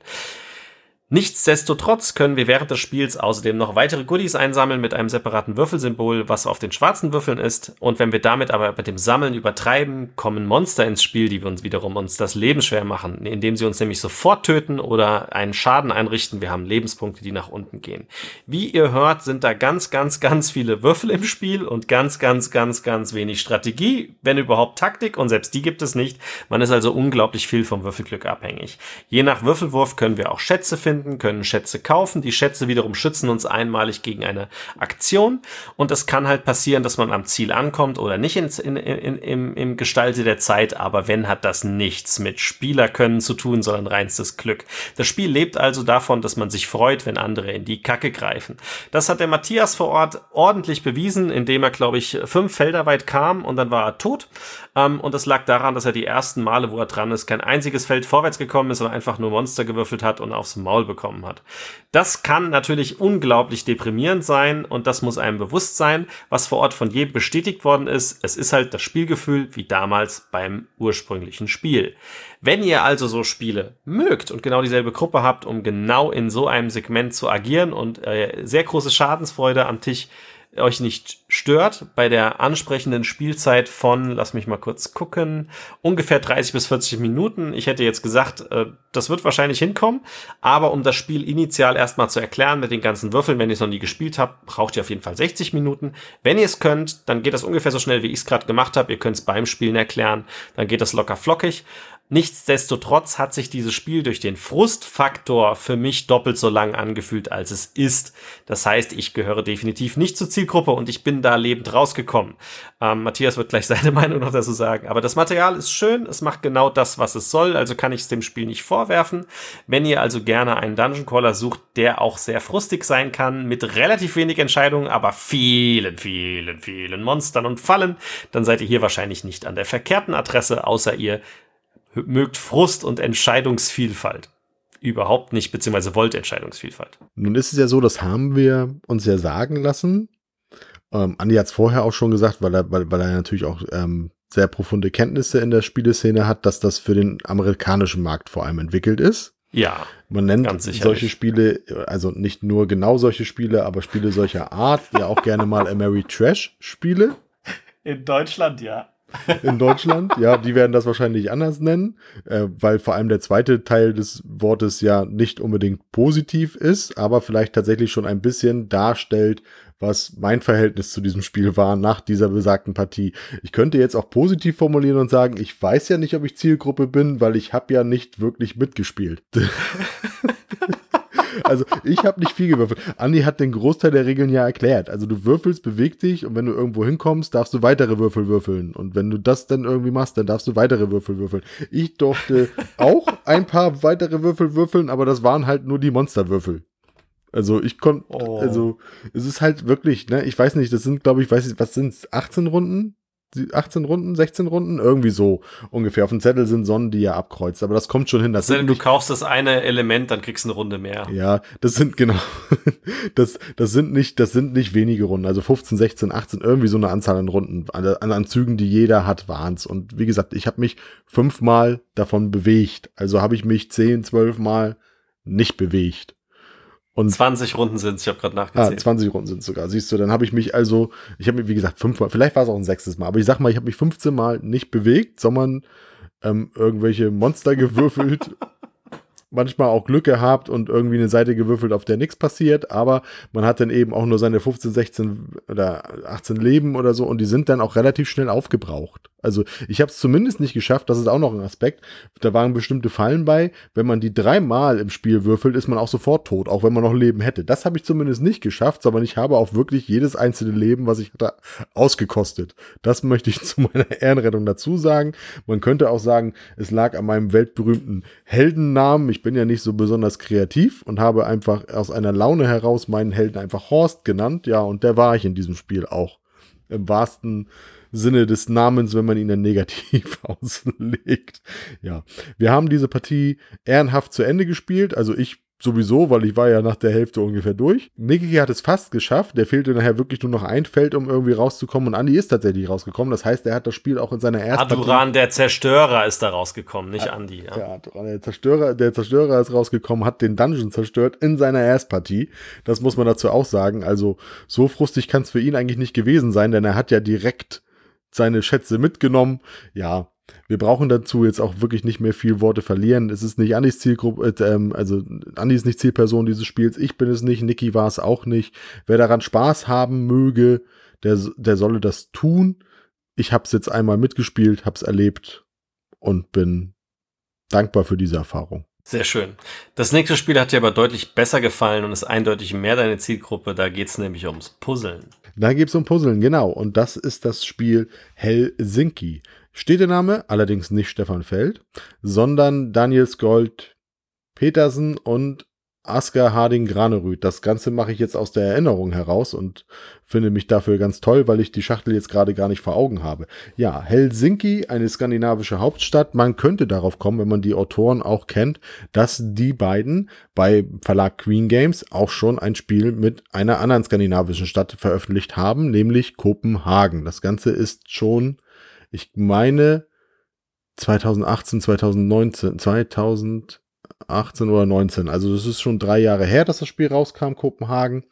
Nichtsdestotrotz können wir während des Spiels außerdem noch weitere Goodies einsammeln mit einem separaten Würfelsymbol, was auf den schwarzen Würfeln ist. Und wenn wir damit aber mit dem Sammeln übertreiben, kommen Monster ins Spiel, die wir uns wiederum uns das Leben schwer machen, indem sie uns nämlich sofort töten oder einen Schaden einrichten. Wir haben Lebenspunkte, die nach unten gehen. Wie ihr hört, sind da ganz, ganz, ganz viele Würfel im Spiel und ganz, ganz, ganz, ganz wenig Strategie, wenn überhaupt Taktik. Und selbst die gibt es nicht. Man ist also unglaublich viel vom Würfelglück abhängig. Je nach Würfelwurf können wir auch Schätze finden finden, können Schätze kaufen. Die Schätze wiederum schützen uns einmalig gegen eine Aktion. Und es kann halt passieren, dass man am Ziel ankommt oder nicht in, in, in, im, im Gestalte der Zeit. Aber wenn, hat das nichts mit Spielerkönnen zu tun, sondern reinstes Glück. Das Spiel lebt also davon, dass man sich freut, wenn andere in die Kacke greifen. Das hat der Matthias vor Ort ordentlich bewiesen, indem er, glaube ich, fünf Felder weit kam und dann war er tot. Ähm, und das lag daran, dass er die ersten Male, wo er dran ist, kein einziges Feld vorwärts gekommen ist, sondern einfach nur Monster gewürfelt hat und aufs Maul bekommen hat. Das kann natürlich unglaublich deprimierend sein und das muss einem bewusst sein, was vor Ort von jedem bestätigt worden ist. Es ist halt das Spielgefühl wie damals beim ursprünglichen Spiel. Wenn ihr also so Spiele mögt und genau dieselbe Gruppe habt, um genau in so einem Segment zu agieren und äh, sehr große Schadensfreude am Tisch euch nicht stört bei der ansprechenden Spielzeit von, lass mich mal kurz gucken, ungefähr 30 bis 40 Minuten. Ich hätte jetzt gesagt, äh, das wird wahrscheinlich hinkommen, aber um das Spiel initial erstmal zu erklären mit den ganzen Würfeln, wenn ihr es noch nie gespielt habt, braucht ihr auf jeden Fall 60 Minuten. Wenn ihr es könnt, dann geht das ungefähr so schnell, wie ich es gerade gemacht habe. Ihr könnt es beim Spielen erklären, dann geht das locker flockig. Nichtsdestotrotz hat sich dieses Spiel durch den Frustfaktor für mich doppelt so lang angefühlt, als es ist. Das heißt, ich gehöre definitiv nicht zur Zielgruppe und ich bin da lebend rausgekommen. Ähm, Matthias wird gleich seine Meinung noch dazu sagen. Aber das Material ist schön, es macht genau das, was es soll, also kann ich es dem Spiel nicht vorwerfen. Wenn ihr also gerne einen Dungeon Crawler sucht, der auch sehr frustig sein kann, mit relativ wenig Entscheidungen, aber vielen, vielen, vielen Monstern und Fallen, dann seid ihr hier wahrscheinlich nicht an der verkehrten Adresse, außer ihr mögt Frust und Entscheidungsvielfalt. Überhaupt nicht, beziehungsweise wollt Entscheidungsvielfalt. Nun ist es ja so, das haben wir uns ja sagen lassen. Ähm, Andi hat es vorher auch schon gesagt, weil er, weil, weil er natürlich auch ähm, sehr profunde Kenntnisse in der Spieleszene hat, dass das für den amerikanischen Markt vor allem entwickelt ist. Ja. Man nennt solche Spiele, also nicht nur genau solche Spiele, aber Spiele solcher Art, ja auch gerne mal Mary Trash Spiele. In Deutschland, ja in Deutschland. Ja, die werden das wahrscheinlich anders nennen, äh, weil vor allem der zweite Teil des Wortes ja nicht unbedingt positiv ist, aber vielleicht tatsächlich schon ein bisschen darstellt, was mein Verhältnis zu diesem Spiel war nach dieser besagten Partie. Ich könnte jetzt auch positiv formulieren und sagen, ich weiß ja nicht, ob ich Zielgruppe bin, weil ich habe ja nicht wirklich mitgespielt. Also ich habe nicht viel gewürfelt. Andi hat den Großteil der Regeln ja erklärt. Also du würfelst, beweg dich und wenn du irgendwo hinkommst, darfst du weitere Würfel würfeln. Und wenn du das dann irgendwie machst, dann darfst du weitere Würfel würfeln. Ich durfte auch ein paar weitere Würfel würfeln, aber das waren halt nur die Monsterwürfel. Also ich konnte, oh. also es ist halt wirklich, ne, ich weiß nicht, das sind, glaube ich, weiß ich, was sind 18 Runden? 18 Runden, 16 Runden, irgendwie so ungefähr. Auf dem Zettel sind Sonnen, die er abkreuzt, aber das kommt schon hin. Das Denn du kaufst das eine Element, dann kriegst du eine Runde mehr. Ja, das sind genau, das, das sind nicht, das sind nicht wenige Runden, also 15, 16, 18, irgendwie so eine Anzahl an Runden, an, an Zügen, die jeder hat, waren's. Und wie gesagt, ich habe mich fünfmal davon bewegt, also habe ich mich zehn, zwölf Mal nicht bewegt. Und 20 Runden sind es, ich habe gerade nachgezählt. Ah, 20 Runden sind es sogar, siehst du. Dann habe ich mich also, ich habe mich, wie gesagt, fünfmal, vielleicht war es auch ein sechstes Mal, aber ich sag mal, ich habe mich 15 Mal nicht bewegt, sondern ähm, irgendwelche Monster gewürfelt manchmal auch Glück gehabt und irgendwie eine Seite gewürfelt, auf der nichts passiert, aber man hat dann eben auch nur seine 15, 16 oder 18 Leben oder so und die sind dann auch relativ schnell aufgebraucht. Also ich habe es zumindest nicht geschafft, das ist auch noch ein Aspekt. Da waren bestimmte Fallen bei. Wenn man die dreimal im Spiel würfelt, ist man auch sofort tot, auch wenn man noch Leben hätte. Das habe ich zumindest nicht geschafft, sondern ich habe auch wirklich jedes einzelne Leben, was ich hatte, ausgekostet. Das möchte ich zu meiner Ehrenrettung dazu sagen. Man könnte auch sagen, es lag an meinem weltberühmten Heldennamen. Ich bin ja nicht so besonders kreativ und habe einfach aus einer Laune heraus meinen Helden einfach Horst genannt. Ja, und der war ich in diesem Spiel auch. Im wahrsten Sinne des Namens, wenn man ihn dann negativ auslegt. Ja, wir haben diese Partie ehrenhaft zu Ende gespielt. Also ich sowieso, weil ich war ja nach der Hälfte ungefähr durch. Niki hat es fast geschafft. Der fehlte nachher wirklich nur noch ein Feld, um irgendwie rauszukommen. Und Andi ist tatsächlich rausgekommen. Das heißt, er hat das Spiel auch in seiner ersten Aduran, der Zerstörer, ist da rausgekommen, nicht Andi. Ja, ja Aduran, der Zerstörer, der Zerstörer ist rausgekommen, hat den Dungeon zerstört in seiner Erstpartie. Das muss man dazu auch sagen. Also so frustig kann es für ihn eigentlich nicht gewesen sein, denn er hat ja direkt seine Schätze mitgenommen. Ja, wir brauchen dazu jetzt auch wirklich nicht mehr viel Worte verlieren. Es ist nicht Andis Zielgruppe, äh, ähm, also Andi ist nicht Zielperson dieses Spiels. Ich bin es nicht, Niki war es auch nicht. Wer daran Spaß haben möge, der, der solle das tun. Ich habe es jetzt einmal mitgespielt, habe es erlebt und bin dankbar für diese Erfahrung. Sehr schön. Das nächste Spiel hat dir aber deutlich besser gefallen und ist eindeutig mehr deine Zielgruppe. Da geht es nämlich ums Puzzeln. Da geht es um Puzzeln, genau. Und das ist das Spiel Helsinki. Steht der Name, allerdings nicht Stefan Feld, sondern Daniel Skold Petersen und Asker Harding Granerüth. Das Ganze mache ich jetzt aus der Erinnerung heraus und finde mich dafür ganz toll, weil ich die Schachtel jetzt gerade gar nicht vor Augen habe. Ja, Helsinki, eine skandinavische Hauptstadt. Man könnte darauf kommen, wenn man die Autoren auch kennt, dass die beiden bei Verlag Queen Games auch schon ein Spiel mit einer anderen skandinavischen Stadt veröffentlicht haben, nämlich Kopenhagen. Das Ganze ist schon, ich meine, 2018, 2019, 2000 18 oder 19. Also das ist schon drei Jahre her, dass das Spiel rauskam, Kopenhagen.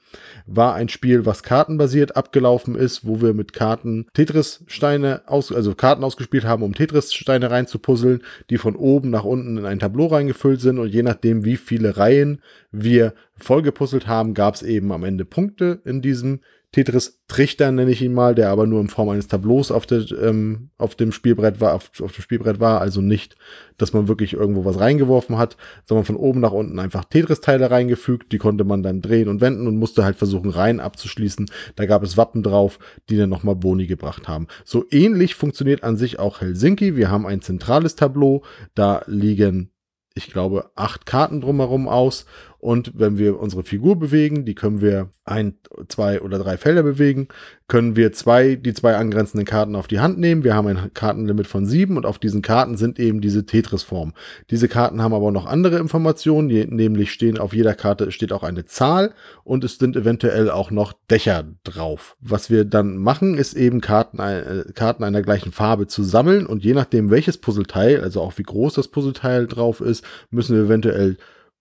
War ein Spiel, was kartenbasiert abgelaufen ist, wo wir mit Karten Tetris-Steine aus, also Karten ausgespielt haben, um Tetris-Steine reinzupuzzeln, die von oben nach unten in ein Tableau reingefüllt sind und je nachdem, wie viele Reihen wir vollgepuzzelt haben, gab es eben am Ende Punkte in diesem Tetris-Trichter nenne ich ihn mal, der aber nur in Form eines Tableaus auf, der, ähm, auf dem Spielbrett war, auf, auf, dem Spielbrett war, also nicht, dass man wirklich irgendwo was reingeworfen hat, sondern von oben nach unten einfach Tetris-Teile reingefügt, die konnte man dann drehen und wenden und musste halt versuchen, Reihen abzuschließen. Da gab es Wappen drauf, die dann nochmal Boni gebracht haben. So ähnlich funktioniert an sich auch Helsinki. Wir haben ein zentrales Tableau, da liegen ich glaube, acht Karten drumherum aus und wenn wir unsere Figur bewegen, die können wir ein, zwei oder drei Felder bewegen, können wir zwei, die zwei angrenzenden Karten auf die Hand nehmen. Wir haben ein Kartenlimit von sieben und auf diesen Karten sind eben diese Tetris-Formen. Diese Karten haben aber noch andere Informationen, nämlich stehen auf jeder Karte steht auch eine Zahl und es sind eventuell auch noch Dächer drauf. Was wir dann machen, ist eben Karten, äh, Karten einer gleichen Farbe zu sammeln und je nachdem welches Puzzleteil, also auch wie groß das Puzzleteil drauf ist, müssen wir eventuell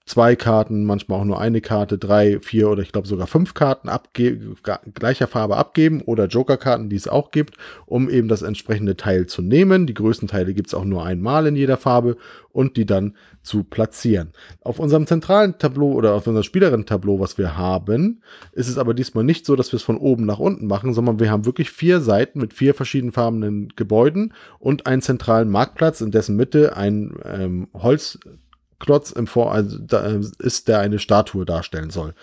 zwei Karten, manchmal auch nur eine Karte, drei, vier oder ich glaube sogar fünf Karten gleicher Farbe abgeben oder Joker-Karten, die es auch gibt, um eben das entsprechende Teil zu nehmen. Die größten Teile gibt es auch nur einmal in jeder Farbe und die dann zu platzieren. Auf unserem zentralen Tableau oder auf unserem Spielerin-Tableau, was wir haben, ist es aber diesmal nicht so, dass wir es von oben nach unten machen, sondern wir haben wirklich vier Seiten mit vier verschiedenfarbenen Gebäuden und einen zentralen Marktplatz, in dessen Mitte ein ähm, Holz Klotz im Vor also da ist, der eine Statue darstellen soll.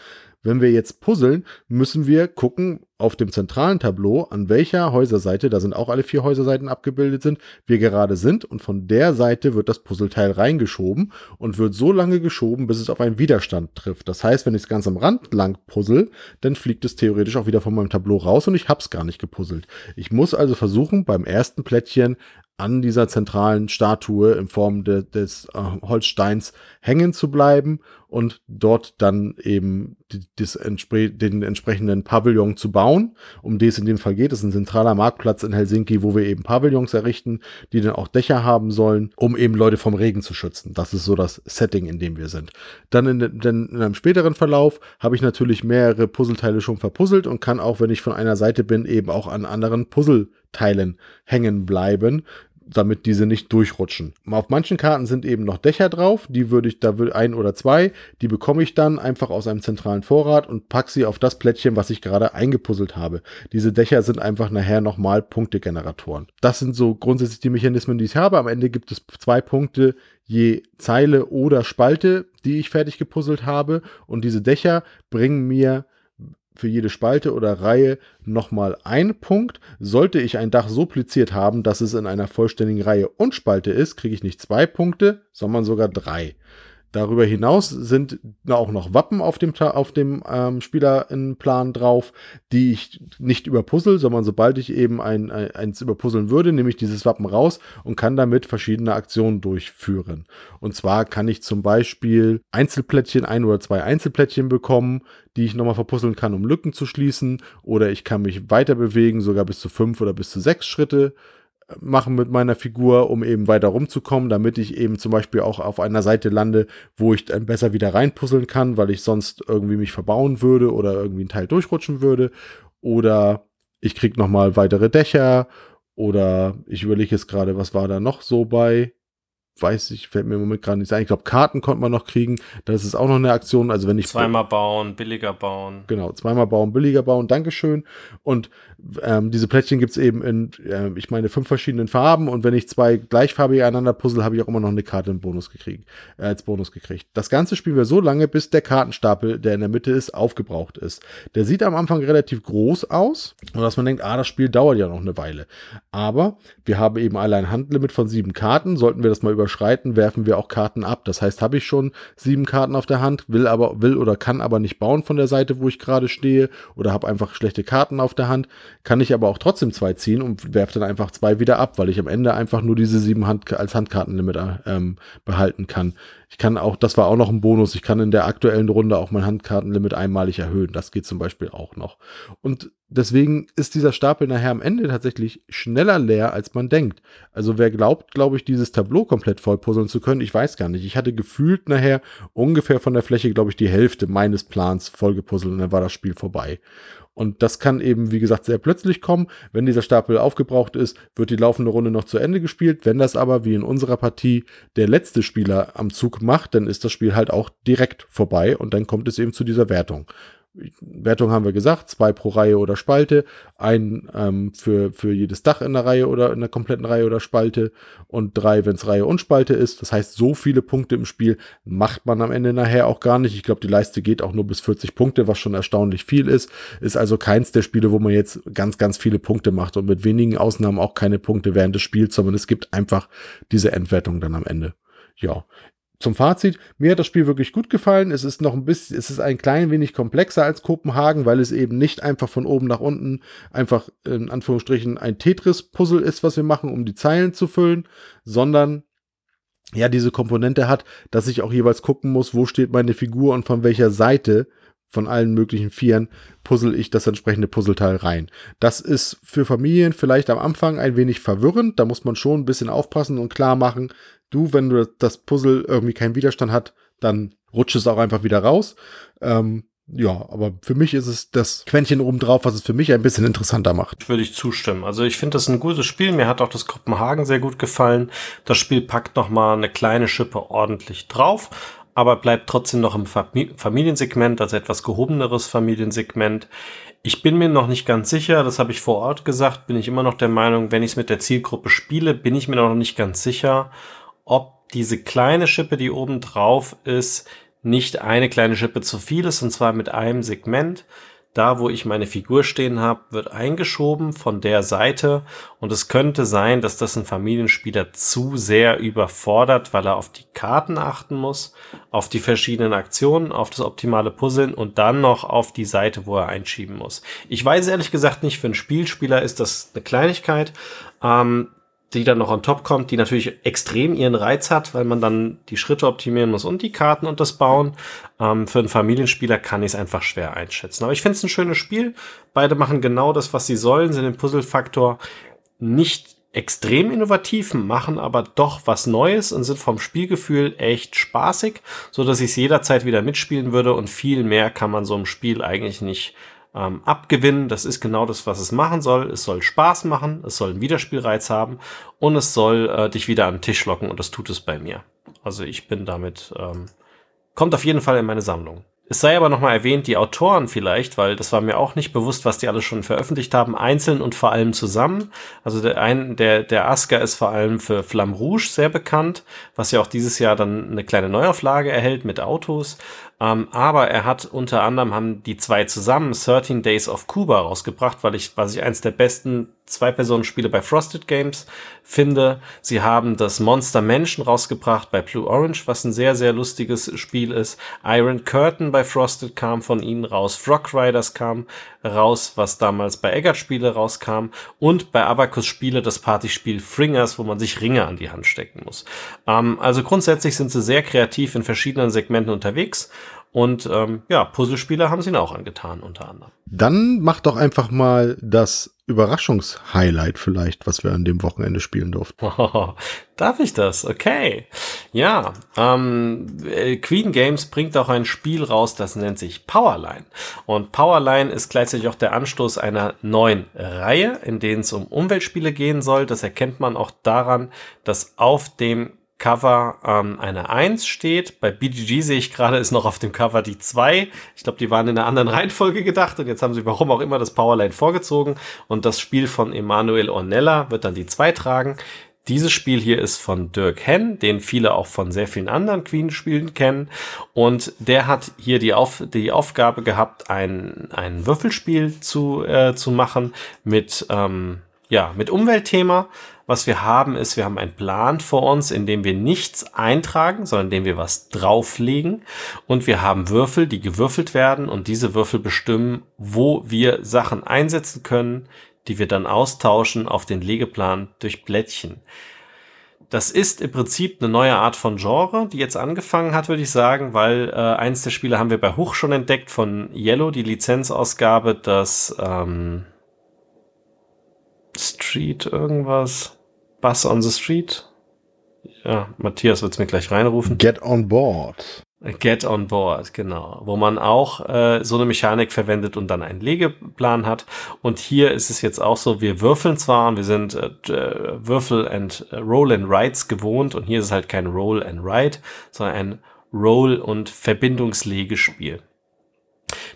Wenn wir jetzt puzzeln, müssen wir gucken auf dem zentralen Tableau, an welcher Häuserseite, da sind auch alle vier Häuserseiten abgebildet sind, wir gerade sind und von der Seite wird das Puzzleteil reingeschoben und wird so lange geschoben, bis es auf einen Widerstand trifft. Das heißt, wenn ich es ganz am Rand lang puzzle, dann fliegt es theoretisch auch wieder von meinem Tableau raus und ich hab's gar nicht gepuzzelt. Ich muss also versuchen, beim ersten Plättchen an dieser zentralen Statue in Form de, des äh, Holzsteins hängen zu bleiben und dort dann eben die, des, den entsprechenden Pavillon zu bauen. Um den es in dem Fall geht, das ist ein zentraler Marktplatz in Helsinki, wo wir eben Pavillons errichten, die dann auch Dächer haben sollen, um eben Leute vom Regen zu schützen. Das ist so das Setting, in dem wir sind. Dann in, in, in einem späteren Verlauf habe ich natürlich mehrere Puzzleteile schon verpuzzelt und kann auch, wenn ich von einer Seite bin, eben auch an anderen Puzzle Teilen hängen bleiben, damit diese nicht durchrutschen. Auf manchen Karten sind eben noch Dächer drauf, die würde ich, da will ein oder zwei, die bekomme ich dann einfach aus einem zentralen Vorrat und packe sie auf das Plättchen, was ich gerade eingepuzzelt habe. Diese Dächer sind einfach nachher nochmal Punktegeneratoren. Das sind so grundsätzlich die Mechanismen, die ich habe. Am Ende gibt es zwei Punkte je Zeile oder Spalte, die ich fertig gepuzzelt habe und diese Dächer bringen mir für jede Spalte oder Reihe nochmal ein Punkt. Sollte ich ein Dach so pliziert haben, dass es in einer vollständigen Reihe und Spalte ist, kriege ich nicht zwei Punkte, sondern sogar drei. Darüber hinaus sind auch noch Wappen auf dem, auf dem ähm, Spielerinnenplan drauf, die ich nicht überpuzzle, sondern sobald ich eben ein, ein, eins überpuzzeln würde, nehme ich dieses Wappen raus und kann damit verschiedene Aktionen durchführen. Und zwar kann ich zum Beispiel Einzelplättchen, ein oder zwei Einzelplättchen bekommen, die ich nochmal verpuzzeln kann, um Lücken zu schließen. Oder ich kann mich weiter bewegen, sogar bis zu fünf oder bis zu sechs Schritte machen mit meiner Figur, um eben weiter rumzukommen, damit ich eben zum Beispiel auch auf einer Seite lande, wo ich dann besser wieder reinpuzzeln kann, weil ich sonst irgendwie mich verbauen würde oder irgendwie ein Teil durchrutschen würde. Oder ich krieg noch mal weitere Dächer. Oder ich überlege jetzt gerade, was war da noch so bei? weiß ich, fällt mir im Moment gerade nicht ein. Ich glaube, Karten konnte man noch kriegen. Das ist auch noch eine Aktion. Also wenn ich zweimal bauen, billiger bauen. Genau, zweimal bauen, billiger bauen. Dankeschön. Und ähm, diese Plättchen gibt's eben in, äh, ich meine, fünf verschiedenen Farben. Und wenn ich zwei gleichfarbige einander puzzle, habe ich auch immer noch eine Karte im Bonus gekriegt, äh, als Bonus gekriegt. Das Ganze spielen wir so lange, bis der Kartenstapel, der in der Mitte ist, aufgebraucht ist. Der sieht am Anfang relativ groß aus. Und dass man denkt, ah, das Spiel dauert ja noch eine Weile. Aber wir haben eben alle ein Handlimit von sieben Karten. Sollten wir das mal über überschreiten, werfen wir auch Karten ab. Das heißt, habe ich schon sieben Karten auf der Hand, will aber, will oder kann aber nicht bauen von der Seite, wo ich gerade stehe, oder habe einfach schlechte Karten auf der Hand, kann ich aber auch trotzdem zwei ziehen und werfe dann einfach zwei wieder ab, weil ich am Ende einfach nur diese sieben Hand als Handkartenlimit ähm, behalten kann. Ich kann auch, das war auch noch ein Bonus, ich kann in der aktuellen Runde auch mein Handkartenlimit einmalig erhöhen. Das geht zum Beispiel auch noch. Und deswegen ist dieser Stapel nachher am Ende tatsächlich schneller leer, als man denkt. Also wer glaubt, glaube ich, dieses Tableau komplett voll puzzeln zu können, ich weiß gar nicht. Ich hatte gefühlt nachher ungefähr von der Fläche, glaube ich, die Hälfte meines Plans voll gepuzzelt und dann war das Spiel vorbei. Und das kann eben, wie gesagt, sehr plötzlich kommen. Wenn dieser Stapel aufgebraucht ist, wird die laufende Runde noch zu Ende gespielt. Wenn das aber, wie in unserer Partie, der letzte Spieler am Zug macht, dann ist das Spiel halt auch direkt vorbei und dann kommt es eben zu dieser Wertung. Wertung haben wir gesagt, zwei pro Reihe oder Spalte, ein ähm, für, für jedes Dach in der Reihe oder in der kompletten Reihe oder Spalte und drei, wenn es Reihe und Spalte ist. Das heißt, so viele Punkte im Spiel macht man am Ende nachher auch gar nicht. Ich glaube, die Leiste geht auch nur bis 40 Punkte, was schon erstaunlich viel ist. Ist also keins der Spiele, wo man jetzt ganz, ganz viele Punkte macht und mit wenigen Ausnahmen auch keine Punkte während des Spiels, sondern es gibt einfach diese Endwertung dann am Ende. Ja, zum Fazit, mir hat das Spiel wirklich gut gefallen. Es ist noch ein bisschen, es ist ein klein wenig komplexer als Kopenhagen, weil es eben nicht einfach von oben nach unten einfach in Anführungsstrichen ein Tetris-Puzzle ist, was wir machen, um die Zeilen zu füllen, sondern ja, diese Komponente hat, dass ich auch jeweils gucken muss, wo steht meine Figur und von welcher Seite von allen möglichen Vieren puzzle ich das entsprechende Puzzleteil rein. Das ist für Familien vielleicht am Anfang ein wenig verwirrend. Da muss man schon ein bisschen aufpassen und klar machen, du, wenn du das Puzzle irgendwie keinen Widerstand hat, dann rutscht es auch einfach wieder raus. Ähm, ja, aber für mich ist es das Quäntchen oben drauf, was es für mich ein bisschen interessanter macht. Würde ich zustimmen. Also ich finde das ein gutes Spiel. Mir hat auch das Kopenhagen sehr gut gefallen. Das Spiel packt noch mal eine kleine Schippe ordentlich drauf, aber bleibt trotzdem noch im Familiensegment, also etwas gehobeneres Familiensegment. Ich bin mir noch nicht ganz sicher, das habe ich vor Ort gesagt, bin ich immer noch der Meinung, wenn ich es mit der Zielgruppe spiele, bin ich mir noch nicht ganz sicher, ob diese kleine Schippe, die oben drauf ist, nicht eine kleine Schippe zu viel ist, und zwar mit einem Segment. Da, wo ich meine Figur stehen habe, wird eingeschoben von der Seite und es könnte sein, dass das ein Familienspieler zu sehr überfordert, weil er auf die Karten achten muss, auf die verschiedenen Aktionen, auf das optimale Puzzeln und dann noch auf die Seite, wo er einschieben muss. Ich weiß ehrlich gesagt nicht, für einen Spielspieler ist das eine Kleinigkeit. Ähm, die dann noch on top kommt, die natürlich extrem ihren Reiz hat, weil man dann die Schritte optimieren muss und die Karten und das Bauen. Ähm, für einen Familienspieler kann ich es einfach schwer einschätzen. Aber ich finde es ein schönes Spiel. Beide machen genau das, was sie sollen, sind im Puzzle-Faktor nicht extrem innovativ, machen aber doch was Neues und sind vom Spielgefühl echt spaßig, so dass ich es jederzeit wieder mitspielen würde und viel mehr kann man so im Spiel eigentlich nicht ähm, abgewinnen. Das ist genau das, was es machen soll. Es soll Spaß machen, es soll einen Wiederspielreiz haben und es soll äh, dich wieder an den Tisch locken und das tut es bei mir. Also ich bin damit, ähm, kommt auf jeden Fall in meine Sammlung. Es sei aber nochmal erwähnt, die Autoren vielleicht, weil das war mir auch nicht bewusst, was die alles schon veröffentlicht haben, einzeln und vor allem zusammen. Also der, ein, der, der Asker ist vor allem für Flamme Rouge sehr bekannt, was ja auch dieses Jahr dann eine kleine Neuauflage erhält mit Autos. Ähm, aber er hat unter anderem haben die zwei zusammen 13 Days of Cuba rausgebracht, weil ich, was ich eins der besten Zwei-Personen-Spiele bei Frosted Games finde. Sie haben das Monster Menschen rausgebracht bei Blue Orange, was ein sehr, sehr lustiges Spiel ist. Iron Curtain bei Frosted kam von ihnen raus. Frog Riders kam raus, was damals bei Eggert Spiele rauskam. Und bei Abacus Spiele das Partyspiel Fringers, wo man sich Ringe an die Hand stecken muss. Ähm, also grundsätzlich sind sie sehr kreativ in verschiedenen Segmenten unterwegs. Und ähm, ja, Puzzlespiele haben sie ihn auch angetan, unter anderem. Dann mach doch einfach mal das Überraschungshighlight vielleicht, was wir an dem Wochenende spielen durften. Oh, darf ich das? Okay. Ja, ähm, äh, Queen Games bringt auch ein Spiel raus, das nennt sich Powerline. Und Powerline ist gleichzeitig auch der Anstoß einer neuen Reihe, in denen es um Umweltspiele gehen soll. Das erkennt man auch daran, dass auf dem Cover ähm, eine 1 steht. Bei BGG sehe ich gerade, ist noch auf dem Cover die 2. Ich glaube, die waren in einer anderen Reihenfolge gedacht und jetzt haben sie warum auch immer das Powerline vorgezogen und das Spiel von Emanuel Ornella wird dann die 2 tragen. Dieses Spiel hier ist von Dirk Henn, den viele auch von sehr vielen anderen Queen-Spielen kennen. Und der hat hier die, Auf die Aufgabe gehabt, ein, ein Würfelspiel zu, äh, zu machen mit, ähm, ja, mit Umweltthema Was wir haben, ist, wir haben einen Plan vor uns, in dem wir nichts eintragen, sondern in dem wir was drauflegen. Und wir haben Würfel, die gewürfelt werden und diese Würfel bestimmen, wo wir Sachen einsetzen können, die wir dann austauschen auf den Legeplan durch Blättchen. Das ist im Prinzip eine neue Art von Genre, die jetzt angefangen hat, würde ich sagen, weil äh, eins der Spiele haben wir bei Huch schon entdeckt von Yellow, die Lizenzausgabe, das ähm, Street irgendwas, Bus on the Street. Ja, Matthias wird es mir gleich reinrufen. Get on board. Get on Board, genau. Wo man auch äh, so eine Mechanik verwendet und dann einen Legeplan hat. Und hier ist es jetzt auch so, wir würfeln zwar und wir sind äh, Würfel and äh, Roll and Rights gewohnt und hier ist es halt kein Roll and Write, sondern ein Roll- und Verbindungslegespiel.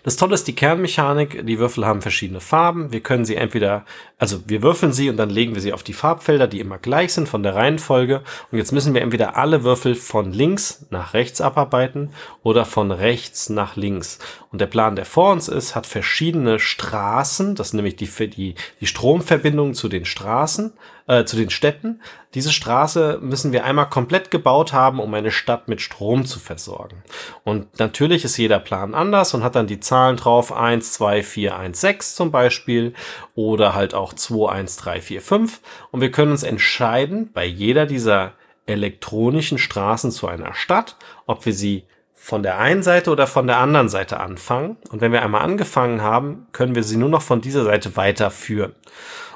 Das Tolle ist die Kernmechanik. Die Würfel haben verschiedene Farben. Wir können sie entweder, also wir würfeln sie und dann legen wir sie auf die Farbfelder, die immer gleich sind von der Reihenfolge. Und jetzt müssen wir entweder alle Würfel von links nach rechts abarbeiten oder von rechts nach links. Und der Plan, der vor uns ist, hat verschiedene Straßen. Das sind nämlich die, die, die Stromverbindungen zu den Straßen äh, zu den Städten. Diese Straße müssen wir einmal komplett gebaut haben, um eine Stadt mit Strom zu versorgen. Und natürlich ist jeder Plan anders und hat dann die Zahlen drauf 1, 2, 4, 1, 6 zum Beispiel oder halt auch 2, 1, 3, 4, 5. Und wir können uns entscheiden, bei jeder dieser elektronischen Straßen zu einer Stadt, ob wir sie von der einen Seite oder von der anderen Seite anfangen. Und wenn wir einmal angefangen haben, können wir sie nur noch von dieser Seite weiterführen.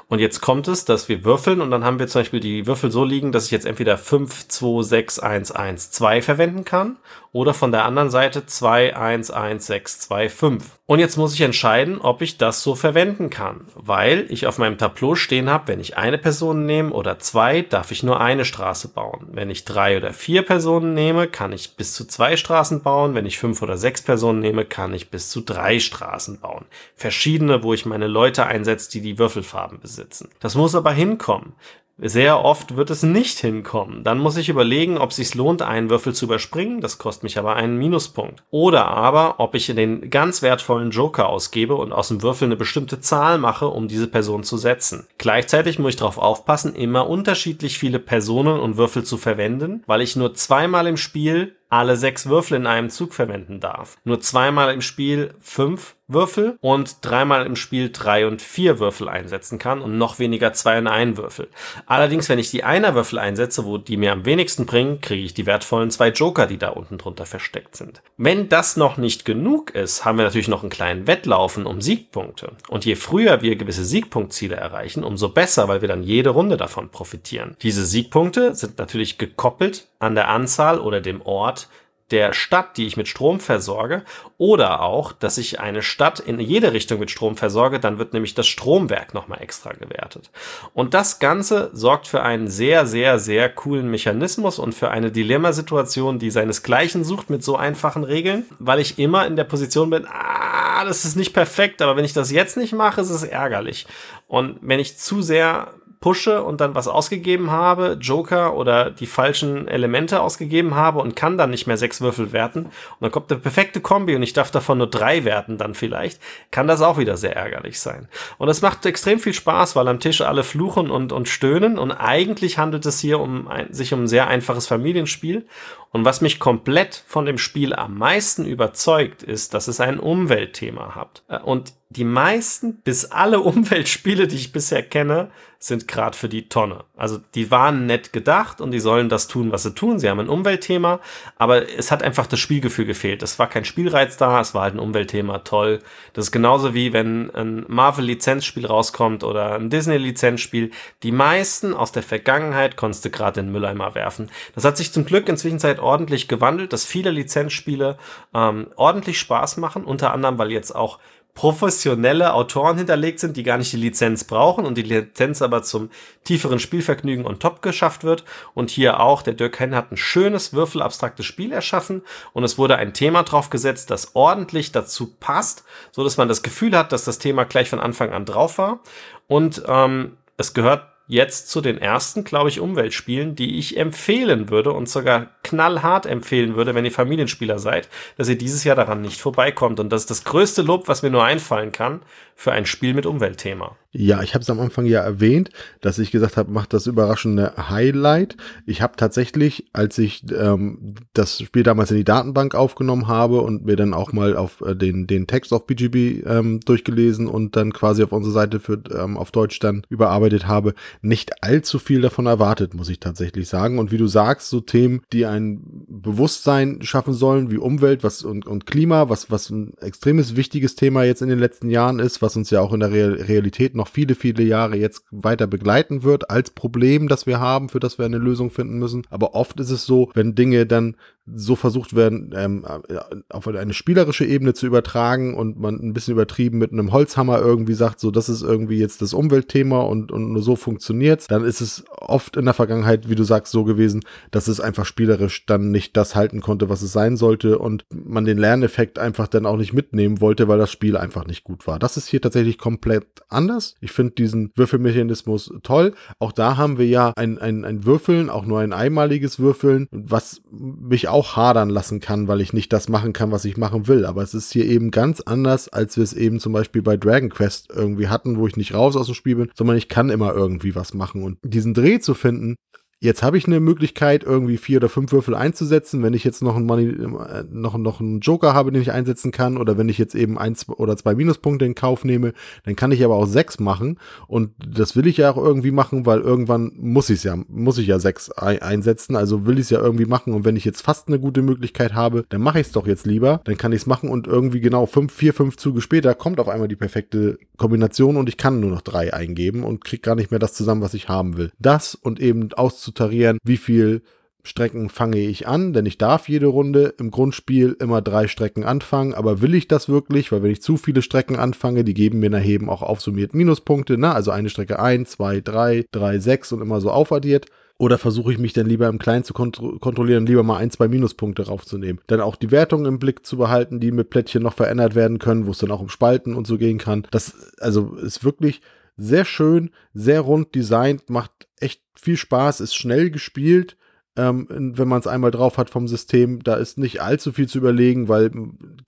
Und jetzt kommt es, dass wir würfeln und dann haben wir zum Beispiel die Würfel so liegen, dass ich jetzt entweder 5, 2, 6, 1, 1, 2 verwenden kann oder von der anderen Seite 2, 1, 1, 6, 2, 5. Und jetzt muss ich entscheiden, ob ich das so verwenden kann, weil ich auf meinem Tableau stehen habe, wenn ich eine Person nehme oder zwei, darf ich nur eine Straße bauen. Wenn ich drei oder vier Personen nehme, kann ich bis zu zwei Straßen bauen. Wenn ich fünf oder sechs Personen nehme, kann ich bis zu drei Straßen bauen. Verschiedene, wo ich meine Leute einsetze, die die Würfelfarben besitzen. Das muss aber hinkommen. Sehr oft wird es nicht hinkommen. Dann muss ich überlegen, ob es sich lohnt, einen Würfel zu überspringen. Das kostet mich aber einen Minuspunkt. Oder aber, ob ich den ganz wertvollen Joker ausgebe und aus dem Würfel eine bestimmte Zahl mache, um diese Person zu setzen. Gleichzeitig muss ich darauf aufpassen, immer unterschiedlich viele Personen und Würfel zu verwenden, weil ich nur zweimal im Spiel alle sechs Würfel in einem Zug verwenden darf. Nur zweimal im Spiel fünf Würfel und dreimal im Spiel drei und vier Würfel einsetzen kann und noch weniger zwei und ein Würfel. Allerdings, wenn ich die Einer-Würfel einsetze, wo die mir am wenigsten bringen, kriege ich die wertvollen zwei Joker, die da unten drunter versteckt sind. Wenn das noch nicht genug ist, haben wir natürlich noch einen kleinen Wettlaufen um Siegpunkte. Und je früher wir gewisse Siegpunktziele erreichen, umso besser, weil wir dann jede Runde davon profitieren. Diese Siegpunkte sind natürlich gekoppelt an der Anzahl oder dem Ort der Stadt, die ich mit Strom versorge, oder auch, dass ich eine Stadt in jede Richtung mit Strom versorge, dann wird nämlich das Stromwerk nochmal extra gewertet. Und das Ganze sorgt für einen sehr, sehr, sehr coolen Mechanismus und für eine Dilemmasituation, die seinesgleichen sucht mit so einfachen Regeln, weil ich immer in der Position bin, ah, das ist nicht perfekt, aber wenn ich das jetzt nicht mache, ist es ärgerlich. Und wenn ich zu sehr pushe und dann was ausgegeben habe, Joker oder die falschen Elemente ausgegeben habe und kann dann nicht mehr sechs Würfel werten. Und dann kommt eine perfekte Kombi und ich darf davon nur drei werten dann vielleicht, kann das auch wieder sehr ärgerlich sein. Und es macht extrem viel Spaß, weil am Tisch alle fluchen und, und stöhnen. Und eigentlich handelt es hier um ein, sich um ein sehr einfaches Familienspiel und was mich komplett von dem Spiel am meisten überzeugt, ist, dass es ein Umweltthema hat. Äh, und die meisten bis alle Umweltspiele, die ich bisher kenne, sind gerade für die Tonne. Also die waren nett gedacht und die sollen das tun, was sie tun. Sie haben ein Umweltthema, aber es hat einfach das Spielgefühl gefehlt. Es war kein Spielreiz da, es war halt ein Umweltthema, toll. Das ist genauso wie wenn ein Marvel-Lizenzspiel rauskommt oder ein Disney-Lizenzspiel. Die meisten aus der Vergangenheit konntest du gerade in den Mülleimer werfen. Das hat sich zum Glück inzwischen ordentlich gewandelt, dass viele Lizenzspiele ähm, ordentlich Spaß machen, unter anderem, weil jetzt auch professionelle Autoren hinterlegt sind, die gar nicht die Lizenz brauchen und die Lizenz aber zum tieferen Spielvergnügen on top geschafft wird. Und hier auch, der Dirk Henn hat ein schönes, würfelabstraktes Spiel erschaffen und es wurde ein Thema drauf gesetzt, das ordentlich dazu passt, so dass man das Gefühl hat, dass das Thema gleich von Anfang an drauf war. Und ähm, es gehört jetzt zu den ersten, glaube ich, Umweltspielen, die ich empfehlen würde und sogar knallhart empfehlen würde, wenn ihr Familienspieler seid, dass ihr dieses Jahr daran nicht vorbeikommt. Und das ist das größte Lob, was mir nur einfallen kann für ein Spiel mit Umweltthema. Ja, ich habe es am Anfang ja erwähnt, dass ich gesagt habe, macht das überraschende Highlight. Ich habe tatsächlich, als ich ähm, das Spiel damals in die Datenbank aufgenommen habe und mir dann auch mal auf äh, den, den Text auf BGB ähm, durchgelesen und dann quasi auf unsere Seite für, ähm, auf Deutsch dann überarbeitet habe, nicht allzu viel davon erwartet, muss ich tatsächlich sagen. Und wie du sagst, so Themen, die ein Bewusstsein schaffen sollen, wie Umwelt was und, und Klima, was, was ein extremes wichtiges Thema jetzt in den letzten Jahren ist, was uns ja auch in der Realität noch viele, viele Jahre jetzt weiter begleiten wird als Problem, das wir haben, für das wir eine Lösung finden müssen. Aber oft ist es so, wenn Dinge dann so versucht werden, ähm, äh, auf eine spielerische Ebene zu übertragen und man ein bisschen übertrieben mit einem Holzhammer irgendwie sagt, so das ist irgendwie jetzt das Umweltthema und, und nur so funktioniert's, dann ist es oft in der Vergangenheit, wie du sagst, so gewesen, dass es einfach spielerisch dann nicht das halten konnte, was es sein sollte und man den Lerneffekt einfach dann auch nicht mitnehmen wollte, weil das Spiel einfach nicht gut war. Das ist hier tatsächlich komplett anders. Ich finde diesen Würfelmechanismus toll. Auch da haben wir ja ein, ein, ein Würfeln, auch nur ein einmaliges Würfeln, was mich auch hadern lassen kann, weil ich nicht das machen kann, was ich machen will. Aber es ist hier eben ganz anders, als wir es eben zum Beispiel bei Dragon Quest irgendwie hatten, wo ich nicht raus aus dem Spiel bin, sondern ich kann immer irgendwie was machen. Und diesen Dreh zu finden, Jetzt habe ich eine Möglichkeit, irgendwie vier oder fünf Würfel einzusetzen, wenn ich jetzt noch einen, Money, äh, noch, noch einen Joker habe, den ich einsetzen kann, oder wenn ich jetzt eben eins oder zwei Minuspunkte in Kauf nehme, dann kann ich aber auch sechs machen. Und das will ich ja auch irgendwie machen, weil irgendwann muss ich ja, muss ich ja sechs einsetzen. Also will ich es ja irgendwie machen. Und wenn ich jetzt fast eine gute Möglichkeit habe, dann mache ich es doch jetzt lieber. Dann kann ich es machen und irgendwie genau fünf, vier, fünf Züge später kommt auf einmal die perfekte Kombination und ich kann nur noch drei eingeben und kriege gar nicht mehr das zusammen, was ich haben will. Das und eben auszutarieren, wie viel Strecken fange ich an, denn ich darf jede Runde im Grundspiel immer drei Strecken anfangen, aber will ich das wirklich? Weil wenn ich zu viele Strecken anfange, die geben mir nachher eben auch aufsummiert Minuspunkte, ne? Also eine Strecke 1, 2, 3, 3, 6 und immer so aufaddiert. Oder versuche ich mich dann lieber im Kleinen zu kont kontrollieren, lieber mal ein, zwei Minuspunkte raufzunehmen. Dann auch die Wertungen im Blick zu behalten, die mit Plättchen noch verändert werden können, wo es dann auch um Spalten und so gehen kann. Das also ist wirklich sehr schön, sehr rund designt, macht echt viel Spaß, ist schnell gespielt ähm, wenn man es einmal drauf hat vom System. Da ist nicht allzu viel zu überlegen, weil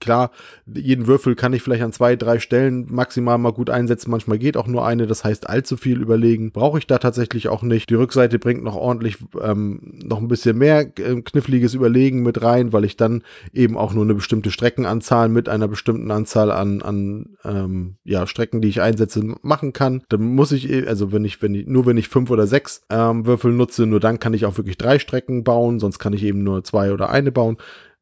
klar, jeden Würfel kann ich vielleicht an zwei, drei Stellen maximal mal gut einsetzen. Manchmal geht auch nur eine. Das heißt, allzu viel überlegen brauche ich da tatsächlich auch nicht. Die Rückseite bringt noch ordentlich ähm, noch ein bisschen mehr äh, kniffliges Überlegen mit rein, weil ich dann eben auch nur eine bestimmte Streckenanzahl mit einer bestimmten Anzahl an, an ähm, ja, Strecken, die ich einsetze, machen kann. Dann muss ich, eh, also wenn ich, wenn ich, nur wenn ich fünf oder sechs ähm, Würfel nutze, nur dann kann ich auch wirklich drei Strecken Strecken bauen, sonst kann ich eben nur zwei oder eine bauen.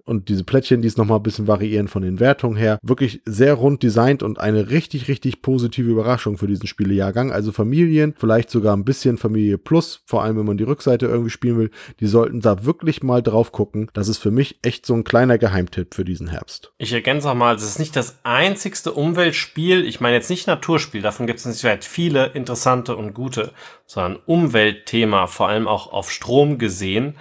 Und diese Plättchen, die es nochmal ein bisschen variieren von den Wertungen her. Wirklich sehr rund designt und eine richtig, richtig positive Überraschung für diesen Spielejahrgang. Also Familien, vielleicht sogar ein bisschen Familie Plus, vor allem wenn man die Rückseite irgendwie spielen will, die sollten da wirklich mal drauf gucken. Das ist für mich echt so ein kleiner Geheimtipp für diesen Herbst. Ich ergänze auch mal, es ist nicht das einzigste Umweltspiel, ich meine jetzt nicht Naturspiel, davon gibt es nicht viele interessante und gute, sondern Umweltthema, vor allem auch auf Strom gesehen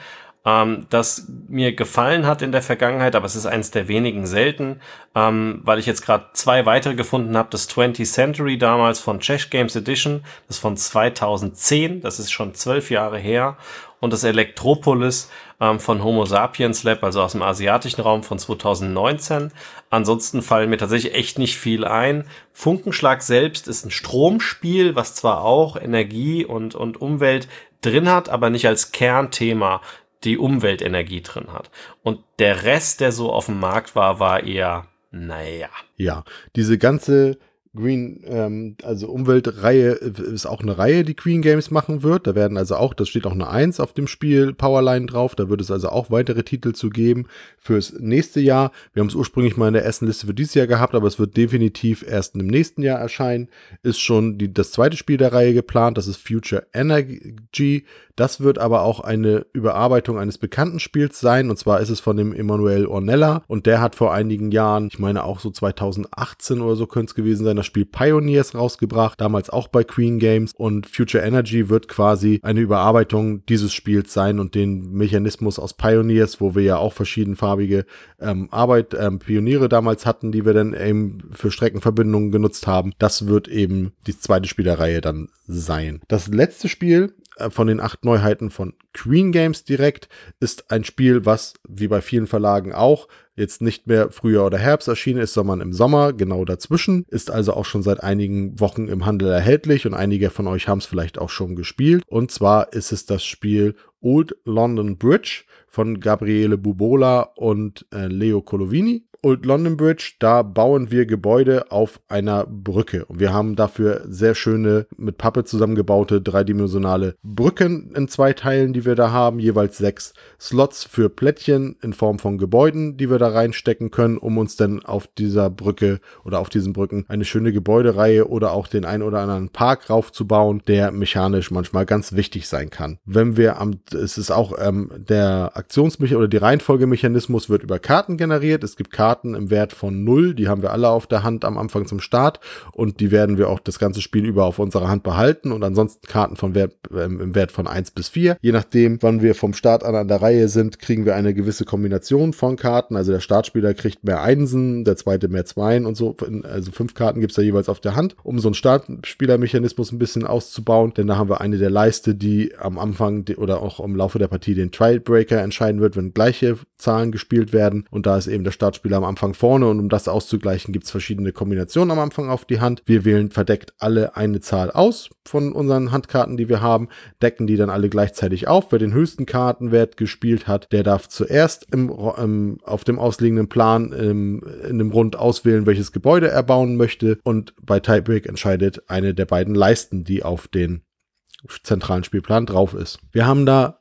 ähm, das mir gefallen hat in der Vergangenheit, aber es ist eines der wenigen selten, ähm, weil ich jetzt gerade zwei weitere gefunden habe. Das 20th Century damals von Czech Games Edition, das von 2010, das ist schon zwölf Jahre her, und das Electropolis ähm, von Homo Sapiens Lab, also aus dem asiatischen Raum von 2019. Ansonsten fallen mir tatsächlich echt nicht viel ein. Funkenschlag selbst ist ein Stromspiel, was zwar auch Energie und, und Umwelt drin hat, aber nicht als Kernthema die Umweltenergie drin hat. Und der Rest, der so auf dem Markt war, war eher, naja. Ja, diese ganze Green, ähm, also Umweltreihe ist auch eine Reihe, die Queen Games machen wird. Da werden also auch, das steht auch eine Eins auf dem Spiel Powerline drauf. Da wird es also auch weitere Titel zu geben fürs nächste Jahr. Wir haben es ursprünglich mal in der ersten Liste für dieses Jahr gehabt, aber es wird definitiv erst im nächsten Jahr erscheinen. Ist schon die, das zweite Spiel der Reihe geplant. Das ist Future Energy. Das wird aber auch eine Überarbeitung eines bekannten Spiels sein. Und zwar ist es von dem Emanuel Ornella. Und der hat vor einigen Jahren, ich meine auch so 2018 oder so könnte es gewesen sein, das Spiel Pioneers rausgebracht. Damals auch bei Queen Games. Und Future Energy wird quasi eine Überarbeitung dieses Spiels sein und den Mechanismus aus Pioneers, wo wir ja auch verschiedenfarbige ähm, Arbeit, ähm, Pioniere damals hatten, die wir dann eben für Streckenverbindungen genutzt haben. Das wird eben die zweite Spiel der Reihe dann sein. Das letzte Spiel von den acht Neuheiten von Queen Games direkt, ist ein Spiel, was wie bei vielen Verlagen auch jetzt nicht mehr Frühjahr oder Herbst erschienen ist, sondern im Sommer, genau dazwischen. Ist also auch schon seit einigen Wochen im Handel erhältlich und einige von euch haben es vielleicht auch schon gespielt. Und zwar ist es das Spiel Old London Bridge von Gabriele Bubola und äh, Leo Colovini. Old London Bridge, da bauen wir Gebäude auf einer Brücke. Und wir haben dafür sehr schöne, mit Pappe zusammengebaute, dreidimensionale Brücken in zwei Teilen, die wir da haben. Jeweils sechs Slots für Plättchen in Form von Gebäuden, die wir da reinstecken können, um uns dann auf dieser Brücke oder auf diesen Brücken eine schöne Gebäudereihe oder auch den ein oder anderen Park raufzubauen, der mechanisch manchmal ganz wichtig sein kann. Wenn wir am, es ist auch ähm, der Aktionsmechanismus oder die Reihenfolgemechanismus wird über Karten generiert. Es gibt Karten, Karten im Wert von 0. Die haben wir alle auf der Hand am Anfang zum Start und die werden wir auch das ganze Spiel über auf unserer Hand behalten und ansonsten Karten von Wert, äh, im Wert von 1 bis 4. Je nachdem, wann wir vom Start an an der Reihe sind, kriegen wir eine gewisse Kombination von Karten. Also der Startspieler kriegt mehr Einsen, der zweite mehr Zweien und so. Also fünf Karten gibt es da jeweils auf der Hand, um so einen Startspielermechanismus ein bisschen auszubauen. Denn da haben wir eine der Leiste, die am Anfang oder auch im Laufe der Partie den Trialbreaker entscheiden wird, wenn gleiche Zahlen gespielt werden. Und da ist eben der Startspieler am Anfang vorne und um das auszugleichen, gibt es verschiedene Kombinationen am Anfang auf die Hand. Wir wählen verdeckt alle eine Zahl aus von unseren Handkarten, die wir haben, decken die dann alle gleichzeitig auf. Wer den höchsten Kartenwert gespielt hat, der darf zuerst im, im, auf dem ausliegenden Plan im, in dem Rund auswählen, welches Gebäude er bauen möchte und bei Tiebreak entscheidet eine der beiden Leisten, die auf den zentralen Spielplan drauf ist. Wir haben da,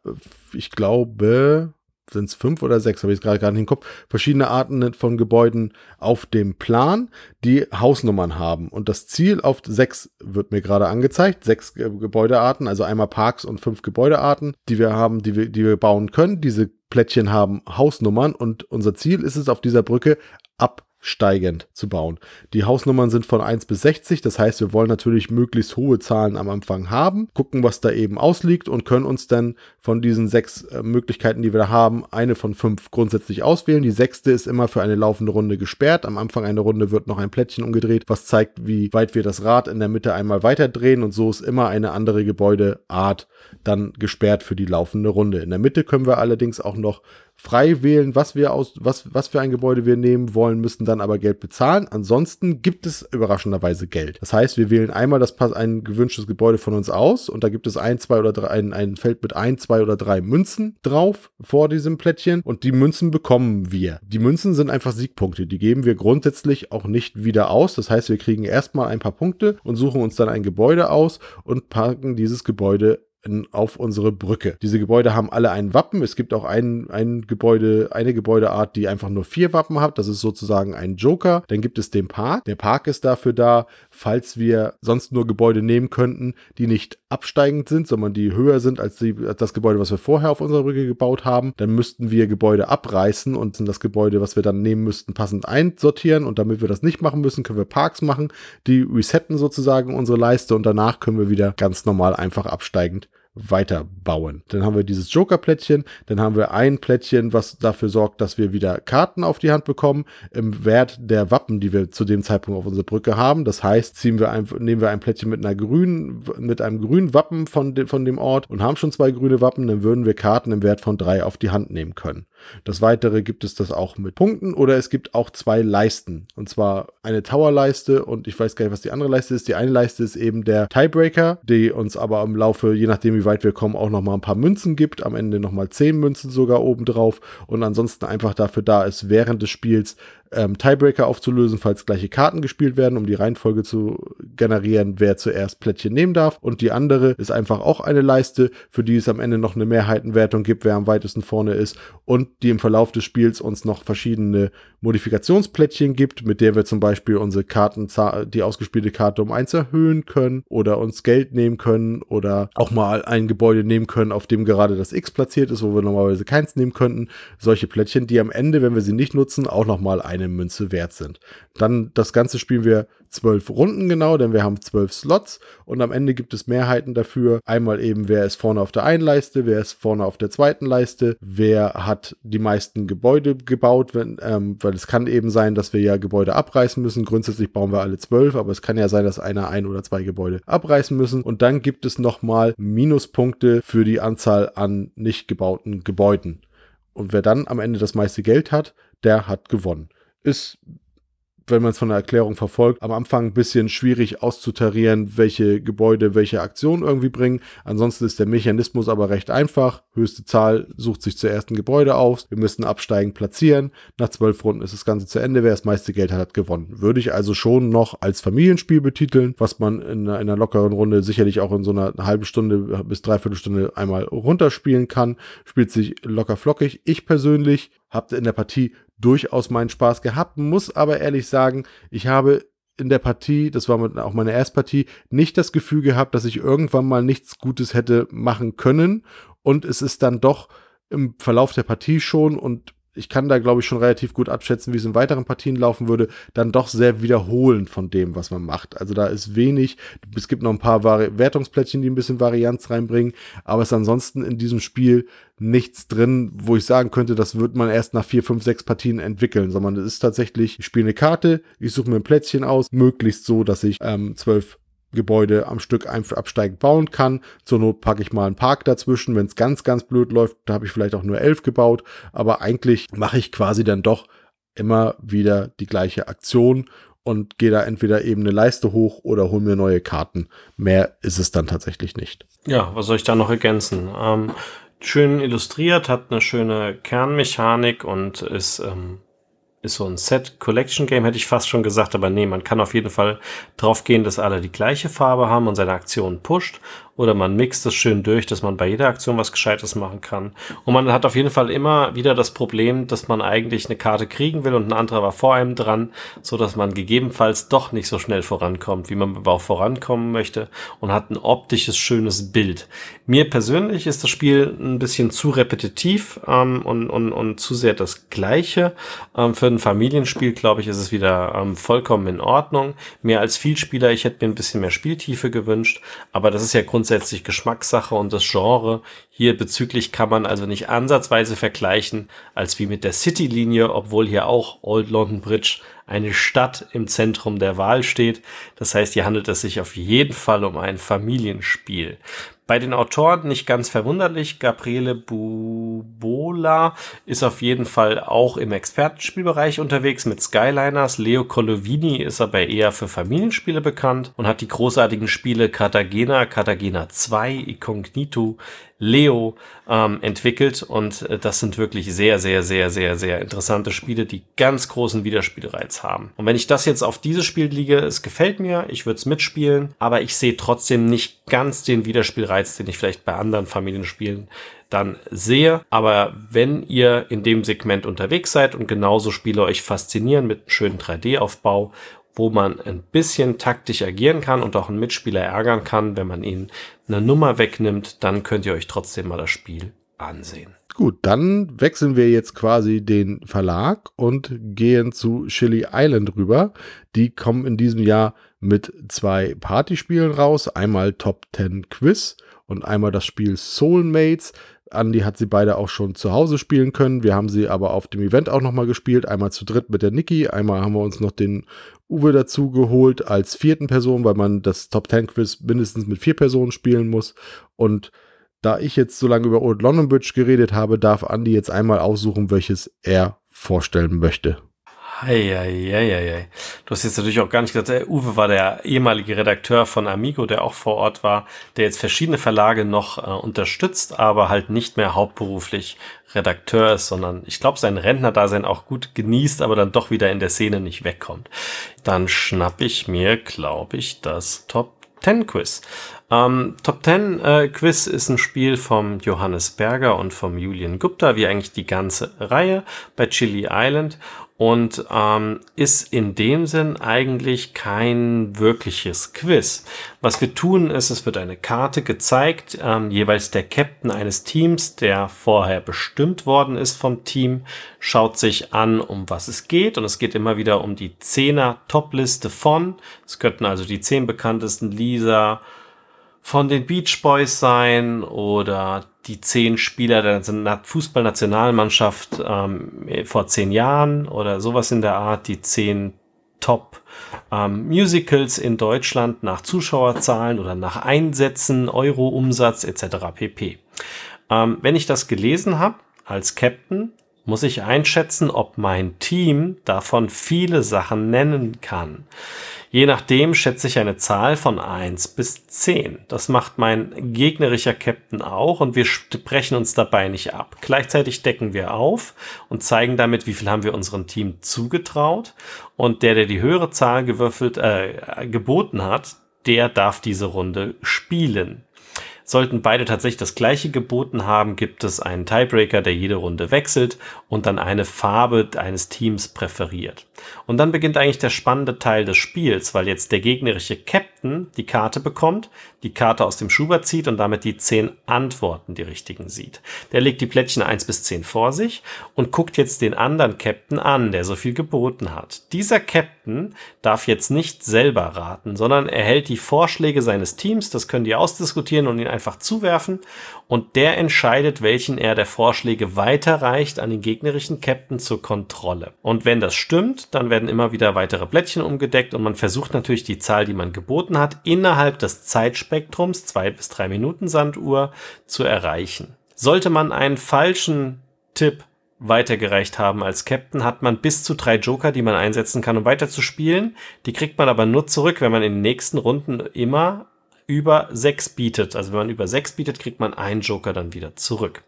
ich glaube, sind es fünf oder sechs, habe ich gerade gar nicht im Kopf, verschiedene Arten von Gebäuden auf dem Plan, die Hausnummern haben. Und das Ziel auf sechs wird mir gerade angezeigt, sechs Gebäudearten, also einmal Parks und fünf Gebäudearten, die wir haben, die wir, die wir bauen können. Diese Plättchen haben Hausnummern und unser Ziel ist es auf dieser Brücke ab steigend zu bauen. Die Hausnummern sind von 1 bis 60, das heißt, wir wollen natürlich möglichst hohe Zahlen am Anfang haben, gucken, was da eben ausliegt und können uns dann von diesen sechs äh, Möglichkeiten, die wir da haben, eine von fünf grundsätzlich auswählen. Die sechste ist immer für eine laufende Runde gesperrt. Am Anfang einer Runde wird noch ein Plättchen umgedreht, was zeigt, wie weit wir das Rad in der Mitte einmal weiter drehen und so ist immer eine andere Gebäudeart dann gesperrt für die laufende Runde. In der Mitte können wir allerdings auch noch frei wählen, was wir aus, was, was für ein Gebäude wir nehmen wollen, müssen dann aber Geld bezahlen. Ansonsten gibt es überraschenderweise Geld. Das heißt, wir wählen einmal das ein gewünschtes Gebäude von uns aus und da gibt es ein, zwei oder drei, ein, ein Feld mit ein, zwei oder drei Münzen drauf vor diesem Plättchen und die Münzen bekommen wir. Die Münzen sind einfach Siegpunkte. Die geben wir grundsätzlich auch nicht wieder aus. Das heißt, wir kriegen erstmal ein paar Punkte und suchen uns dann ein Gebäude aus und packen dieses Gebäude auf unsere Brücke. Diese Gebäude haben alle ein Wappen. Es gibt auch ein, ein Gebäude, eine Gebäudeart, die einfach nur vier Wappen hat. Das ist sozusagen ein Joker. Dann gibt es den Park. Der Park ist dafür da, falls wir sonst nur Gebäude nehmen könnten, die nicht absteigend sind, sondern die höher sind als, die, als das Gebäude, was wir vorher auf unserer Brücke gebaut haben. Dann müssten wir Gebäude abreißen und das Gebäude, was wir dann nehmen müssten, passend einsortieren. Und damit wir das nicht machen müssen, können wir Parks machen. Die resetten sozusagen unsere Leiste und danach können wir wieder ganz normal einfach absteigend weiterbauen. Dann haben wir dieses Joker-Plättchen, dann haben wir ein Plättchen, was dafür sorgt, dass wir wieder Karten auf die Hand bekommen im Wert der Wappen, die wir zu dem Zeitpunkt auf unserer Brücke haben. Das heißt, ziehen wir ein, nehmen wir ein Plättchen mit einer grünen, mit einem grünen Wappen von, de, von dem Ort und haben schon zwei grüne Wappen, dann würden wir Karten im Wert von drei auf die Hand nehmen können. Das weitere gibt es das auch mit Punkten oder es gibt auch zwei Leisten. Und zwar eine Tower-Leiste und ich weiß gar nicht, was die andere Leiste ist. Die eine Leiste ist eben der Tiebreaker, die uns aber im Laufe, je nachdem wie weit wir kommen, auch nochmal ein paar Münzen gibt. Am Ende nochmal zehn Münzen sogar oben drauf und ansonsten einfach dafür da ist, während des Spiels ähm, Tiebreaker aufzulösen, falls gleiche Karten gespielt werden, um die Reihenfolge zu generieren, wer zuerst Plättchen nehmen darf. Und die andere ist einfach auch eine Leiste, für die es am Ende noch eine Mehrheitenwertung gibt, wer am weitesten vorne ist und die im Verlauf des Spiels uns noch verschiedene Modifikationsplättchen gibt, mit der wir zum Beispiel unsere Karten, die ausgespielte Karte um eins erhöhen können oder uns Geld nehmen können oder auch mal ein Gebäude nehmen können, auf dem gerade das X platziert ist, wo wir normalerweise keins nehmen könnten. Solche Plättchen, die am Ende, wenn wir sie nicht nutzen, auch nochmal eine eine Münze wert sind. Dann das Ganze spielen wir zwölf Runden genau, denn wir haben zwölf Slots und am Ende gibt es Mehrheiten dafür. Einmal eben, wer ist vorne auf der einen Leiste, wer ist vorne auf der zweiten Leiste, wer hat die meisten Gebäude gebaut, wenn, ähm, weil es kann eben sein, dass wir ja Gebäude abreißen müssen. Grundsätzlich bauen wir alle zwölf, aber es kann ja sein, dass einer ein oder zwei Gebäude abreißen müssen. Und dann gibt es nochmal Minuspunkte für die Anzahl an nicht gebauten Gebäuden. Und wer dann am Ende das meiste Geld hat, der hat gewonnen. Ist wenn man es von der Erklärung verfolgt, am Anfang ein bisschen schwierig auszutarieren, welche Gebäude welche Aktion irgendwie bringen. Ansonsten ist der Mechanismus aber recht einfach. Höchste Zahl sucht sich zuerst ein Gebäude aus. Wir müssen absteigen, platzieren. Nach zwölf Runden ist das Ganze zu Ende. Wer das meiste Geld hat, hat gewonnen. Würde ich also schon noch als Familienspiel betiteln, was man in einer, in einer lockeren Runde sicherlich auch in so einer halben Stunde bis dreiviertel Stunde einmal runterspielen kann. Spielt sich locker flockig. Ich persönlich habe in der Partie durchaus meinen Spaß gehabt, muss aber ehrlich sagen, ich habe in der Partie, das war auch meine Erstpartie, nicht das Gefühl gehabt, dass ich irgendwann mal nichts Gutes hätte machen können. Und es ist dann doch im Verlauf der Partie schon und ich kann da, glaube ich, schon relativ gut abschätzen, wie es in weiteren Partien laufen würde, dann doch sehr wiederholend von dem, was man macht. Also da ist wenig, es gibt noch ein paar Vari Wertungsplättchen, die ein bisschen Varianz reinbringen, aber es ist ansonsten in diesem Spiel nichts drin, wo ich sagen könnte, das wird man erst nach vier, fünf, sechs Partien entwickeln, sondern es ist tatsächlich, ich spiele eine Karte, ich suche mir ein Plättchen aus, möglichst so, dass ich ähm, zwölf Gebäude am Stück absteigend bauen kann. Zur Not packe ich mal einen Park dazwischen. Wenn es ganz, ganz blöd läuft, da habe ich vielleicht auch nur elf gebaut. Aber eigentlich mache ich quasi dann doch immer wieder die gleiche Aktion und gehe da entweder eben eine Leiste hoch oder hole mir neue Karten. Mehr ist es dann tatsächlich nicht. Ja, was soll ich da noch ergänzen? Ähm, schön illustriert, hat eine schöne Kernmechanik und ist ähm, ist so ein Set-Collection-Game, hätte ich fast schon gesagt, aber nee, man kann auf jeden Fall drauf gehen, dass alle die gleiche Farbe haben und seine Aktion pusht oder man mixt es schön durch, dass man bei jeder Aktion was Gescheites machen kann. Und man hat auf jeden Fall immer wieder das Problem, dass man eigentlich eine Karte kriegen will und ein anderer war vor einem dran, so dass man gegebenenfalls doch nicht so schnell vorankommt, wie man aber auch vorankommen möchte und hat ein optisches schönes Bild. Mir persönlich ist das Spiel ein bisschen zu repetitiv ähm, und, und, und zu sehr das Gleiche. Ähm, für ein Familienspiel, glaube ich, ist es wieder ähm, vollkommen in Ordnung. Mehr als Vielspieler, ich hätte mir ein bisschen mehr Spieltiefe gewünscht, aber das ist ja grundsätzlich Geschmackssache und das Genre hier bezüglich kann man also nicht ansatzweise vergleichen als wie mit der City-Linie, obwohl hier auch Old London Bridge eine Stadt im Zentrum der Wahl steht. Das heißt, hier handelt es sich auf jeden Fall um ein Familienspiel. Bei den Autoren nicht ganz verwunderlich, Gabriele Bubola ist auf jeden Fall auch im Expertenspielbereich unterwegs mit Skyliners. Leo Colovini ist aber eher für Familienspiele bekannt und hat die großartigen Spiele Cartagena, Cartagena 2, Incognito, Leo ähm, entwickelt und äh, das sind wirklich sehr, sehr, sehr, sehr, sehr interessante Spiele, die ganz großen Wiederspielreiz haben. Und wenn ich das jetzt auf dieses Spiel liege, es gefällt mir, ich würde es mitspielen, aber ich sehe trotzdem nicht ganz den Wiederspielreiz, den ich vielleicht bei anderen Familienspielen dann sehe. Aber wenn ihr in dem Segment unterwegs seid und genauso Spiele euch faszinieren mit einem schönen 3D-Aufbau wo man ein bisschen taktisch agieren kann und auch einen Mitspieler ärgern kann, wenn man ihn eine Nummer wegnimmt, dann könnt ihr euch trotzdem mal das Spiel ansehen. Gut, dann wechseln wir jetzt quasi den Verlag und gehen zu Chili Island rüber. Die kommen in diesem Jahr mit zwei Partyspielen raus. Einmal Top 10 Quiz und einmal das Spiel Soulmates. Andy hat sie beide auch schon zu Hause spielen können. Wir haben sie aber auf dem Event auch nochmal gespielt. Einmal zu dritt mit der Niki, einmal haben wir uns noch den Uwe dazu geholt als vierten Person, weil man das Top 10 Quiz mindestens mit vier Personen spielen muss. Und da ich jetzt so lange über Old London Bridge geredet habe, darf Andy jetzt einmal aussuchen, welches er vorstellen möchte. Eieieiei. Du hast jetzt natürlich auch gar nicht gesagt, der Uwe war der ehemalige Redakteur von Amigo, der auch vor Ort war, der jetzt verschiedene Verlage noch äh, unterstützt, aber halt nicht mehr hauptberuflich Redakteur ist, sondern ich glaube, sein Rentnerdasein auch gut genießt, aber dann doch wieder in der Szene nicht wegkommt. Dann schnapp ich mir, glaube ich, das Top 10 Quiz. Ähm, Top 10 äh, Quiz ist ein Spiel vom Johannes Berger und vom Julian Gupta, wie eigentlich die ganze Reihe bei Chili Island. Und ähm, ist in dem Sinn eigentlich kein wirkliches Quiz. Was wir tun ist, es wird eine Karte gezeigt, ähm, jeweils der Captain eines Teams, der vorher bestimmt worden ist vom Team, schaut sich an, um was es geht und es geht immer wieder um die Zehner Topliste von. Es könnten also die zehn bekanntesten Lisa von den Beach Boys sein oder die zehn Spieler der Fußballnationalmannschaft ähm, vor zehn Jahren oder sowas in der Art, die zehn Top ähm, Musicals in Deutschland nach Zuschauerzahlen oder nach Einsätzen, Euro-Umsatz etc. pp. Ähm, wenn ich das gelesen habe als Captain, muss ich einschätzen, ob mein Team davon viele Sachen nennen kann. Je nachdem schätze ich eine Zahl von eins bis zehn. Das macht mein gegnerischer Captain auch und wir sprechen uns dabei nicht ab. Gleichzeitig decken wir auf und zeigen damit, wie viel haben wir unserem Team zugetraut. Und der, der die höhere Zahl gewürfelt, äh, geboten hat, der darf diese Runde spielen. Sollten beide tatsächlich das gleiche geboten haben, gibt es einen Tiebreaker, der jede Runde wechselt und dann eine Farbe eines Teams präferiert. Und dann beginnt eigentlich der spannende Teil des Spiels, weil jetzt der gegnerische Captain die Karte bekommt, die Karte aus dem Schubert zieht und damit die zehn Antworten, die richtigen sieht. Der legt die Plättchen eins bis zehn vor sich und guckt jetzt den anderen Captain an, der so viel geboten hat. Dieser Captain darf jetzt nicht selber raten, sondern erhält die Vorschläge seines Teams, das können die ausdiskutieren und ihn einfach zuwerfen und der entscheidet, welchen er der Vorschläge weiterreicht an den gegnerischen Captain zur Kontrolle. Und wenn das stimmt, dann werden immer wieder weitere Blättchen umgedeckt und man versucht natürlich die Zahl, die man geboten hat, innerhalb des Zeitspektrums, zwei bis drei Minuten Sanduhr, zu erreichen. Sollte man einen falschen Tipp weitergereicht haben als Captain, hat man bis zu drei Joker, die man einsetzen kann, um weiterzuspielen. Die kriegt man aber nur zurück, wenn man in den nächsten Runden immer über sechs bietet. Also wenn man über sechs bietet, kriegt man einen Joker dann wieder zurück.